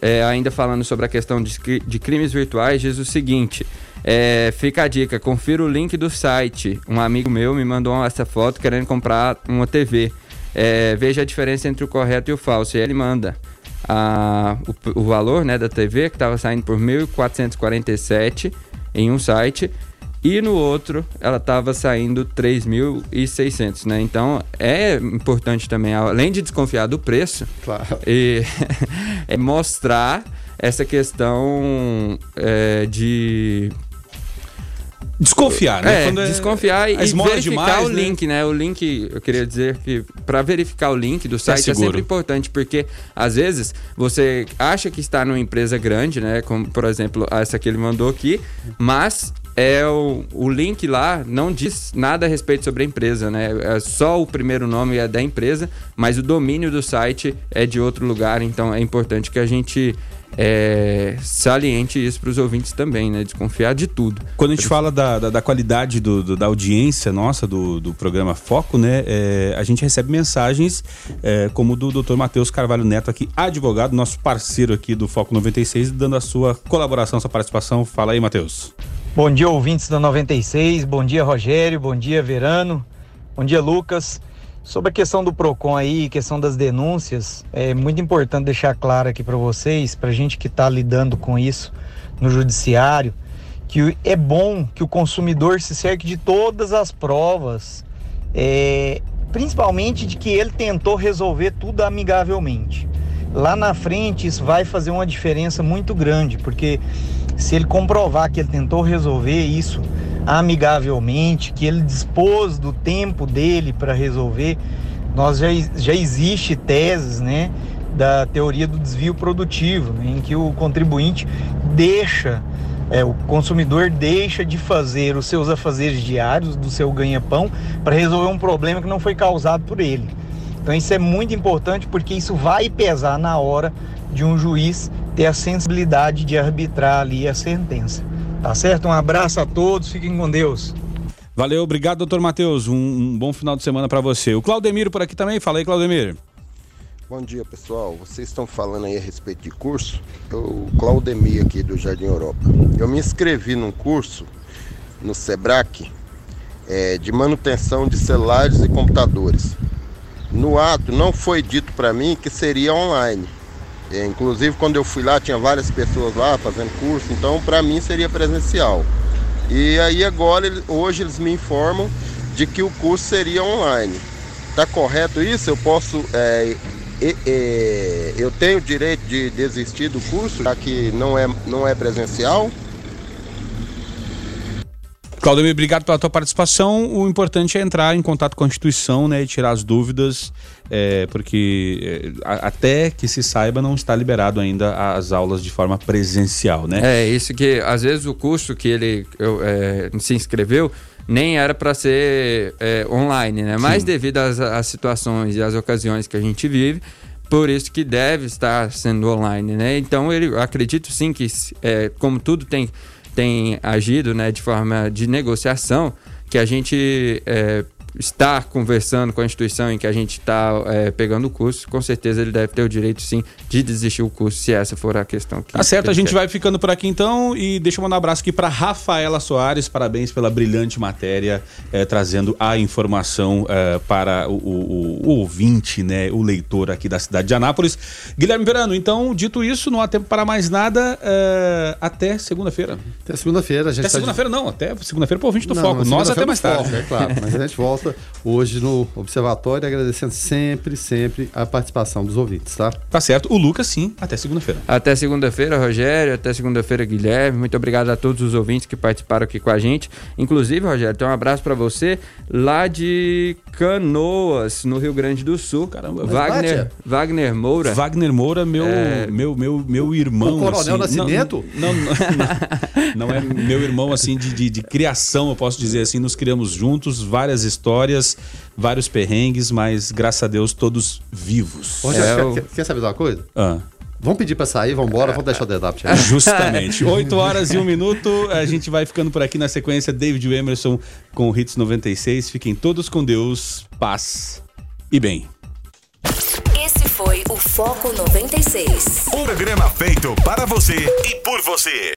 é, ainda falando sobre a questão de, de crimes virtuais, diz o seguinte. É, fica a dica, confira o link do site. Um amigo meu me mandou essa foto querendo comprar uma TV. É, veja a diferença entre o correto e o falso. E ele manda a, o, o valor né, da TV, que estava saindo por 1.447 em um site, e no outro ela estava saindo 3.600, né? Então é importante também, além de desconfiar do preço, Claro. e *laughs* é mostrar essa questão é, de Desconfiar, né? é, Quando é- desconfiar e a esmola verificar demais, o né? link, né? O link, eu queria dizer que para verificar o link do site é, seguro. sempre importante, porque às vezes você acha que está numa empresa grande, né? Como por exemplo, essa que ele mandou aqui, mas é o, o link lá não diz nada a respeito sobre a empresa, né? É só o primeiro nome é da empresa, mas o domínio do site é de outro lugar, então é importante que a gente é, saliente isso para os ouvintes também, né? Desconfiar de tudo. Quando a gente fala da, da, da qualidade do, do- da audiência nossa do, do programa Foco, né? é, a gente recebe mensagens é, como do Dr. Matheus Carvalho Neto aqui, advogado, nosso parceiro aqui do Foco 96, dando a sua colaboração, sua participação. Fala aí, Matheus. Bom dia, ouvintes da 96. Bom dia, Rogério. Bom dia, Verano. Bom dia, Lucas. Sobre a questão do PROCON aí, questão das denúncias, é muito importante deixar claro aqui para vocês, para gente que está lidando com isso no judiciário, que é bom que o consumidor se cerque de todas as provas, é, principalmente de que ele tentou resolver tudo amigavelmente. Lá na frente isso vai fazer uma diferença muito grande, porque se ele comprovar que ele tentou resolver isso amigavelmente, que ele dispôs do tempo dele para resolver, nós já, já existe teses, né, da teoria do desvio produtivo, né, em que o contribuinte deixa, é, o consumidor deixa de fazer os seus afazeres diários, do seu ganha-pão, para resolver um problema que não foi causado por ele. Então isso é muito importante porque isso vai pesar na hora de um juiz ter a sensibilidade de arbitrar ali a sentença. Tá certo? Um abraço a todos, fiquem com Deus. Valeu, obrigado, doutor Matheus. Um, um bom final de semana para você. O Claudemiro por aqui também. Fala aí, Claudemiro. Bom dia, pessoal. Vocês estão falando aí a respeito de curso? Eu, Claudemir aqui do Jardim Europa. Eu me inscrevi num curso no Sebrae é, de manutenção de celulares e computadores. No ato não foi dito para mim que seria online. É, inclusive quando eu fui lá tinha várias pessoas lá fazendo curso, então para mim seria presencial. E aí agora hoje eles me informam de que o curso seria online. Tá correto isso? Eu posso é, e- e- eu tenho o direito de desistir do curso, já que não é, não é presencial? Claudemir, obrigado pela tua participação. O importante é entrar em contato com a instituição, né, e tirar as dúvidas, é, porque é, até que se saiba não está liberado ainda as aulas de forma presencial, né? É, isso que às vezes o curso que ele eu, é, se inscreveu nem era para ser é, online, né? Mas devido às, às situações e às ocasiões que a gente vive, por isso que deve estar sendo online, né? Então ele, eu acredito sim que, é, como tudo tem, tem agido né, de forma de negociação, que a gente é, está conversando com a instituição em que a gente está é, pegando o curso, com certeza ele deve ter o direito sim de desistir o curso, se essa for a questão que Tá certo, a gente quer. vai ficando por aqui então e deixa eu mandar um abraço aqui para Rafaela Soares, parabéns pela brilhante matéria, eh, trazendo a informação eh, para o, o- o ouvinte, né, o leitor aqui da cidade de Anápolis. Guilherme Verano, então, dito isso, não há tempo para mais nada, eh, até segunda-feira. Até segunda-feira, a gente Até tá de- segunda-feira não, até segunda-feira para o ouvinte do Não, Foco, nós até mais tarde. Foco, É claro, mas a gente volta hoje no Observatório, agradecendo sempre, sempre a participação dos ouvintes, tá? Tá certo, o Lucas sim, até segunda-feira. Até segunda-feira, Rogério. Até segunda-feira, Guilherme. Muito obrigado a todos os ouvintes que participaram aqui com a gente. Inclusive, Rogério, tem um abraço para você lá de Canoas, no Rio Grande do Sul. Caramba, Wagner, bate, Wagner Moura. Wagner Moura, meu, É. meu, meu, meu irmão. O Coronel assim, Nascimento? Não, não, não, não é meu irmão assim de, de, de criação, eu posso dizer assim. Nos criamos juntos, várias histórias, vários perrengues, mas graças a Deus todos vivos. Rogério, É, quer, quer- quer saber de uma coisa? Ah, Vamos pedir pra sair, vamos embora, vamos deixar o dedo pra *laughs* justamente. 8 horas e um minuto. A gente vai ficando por aqui na sequência. David Emerson com o Hits 96. Fiquem todos com Deus, paz e bem. Esse foi o Foco 96. Programa feito para você e por você.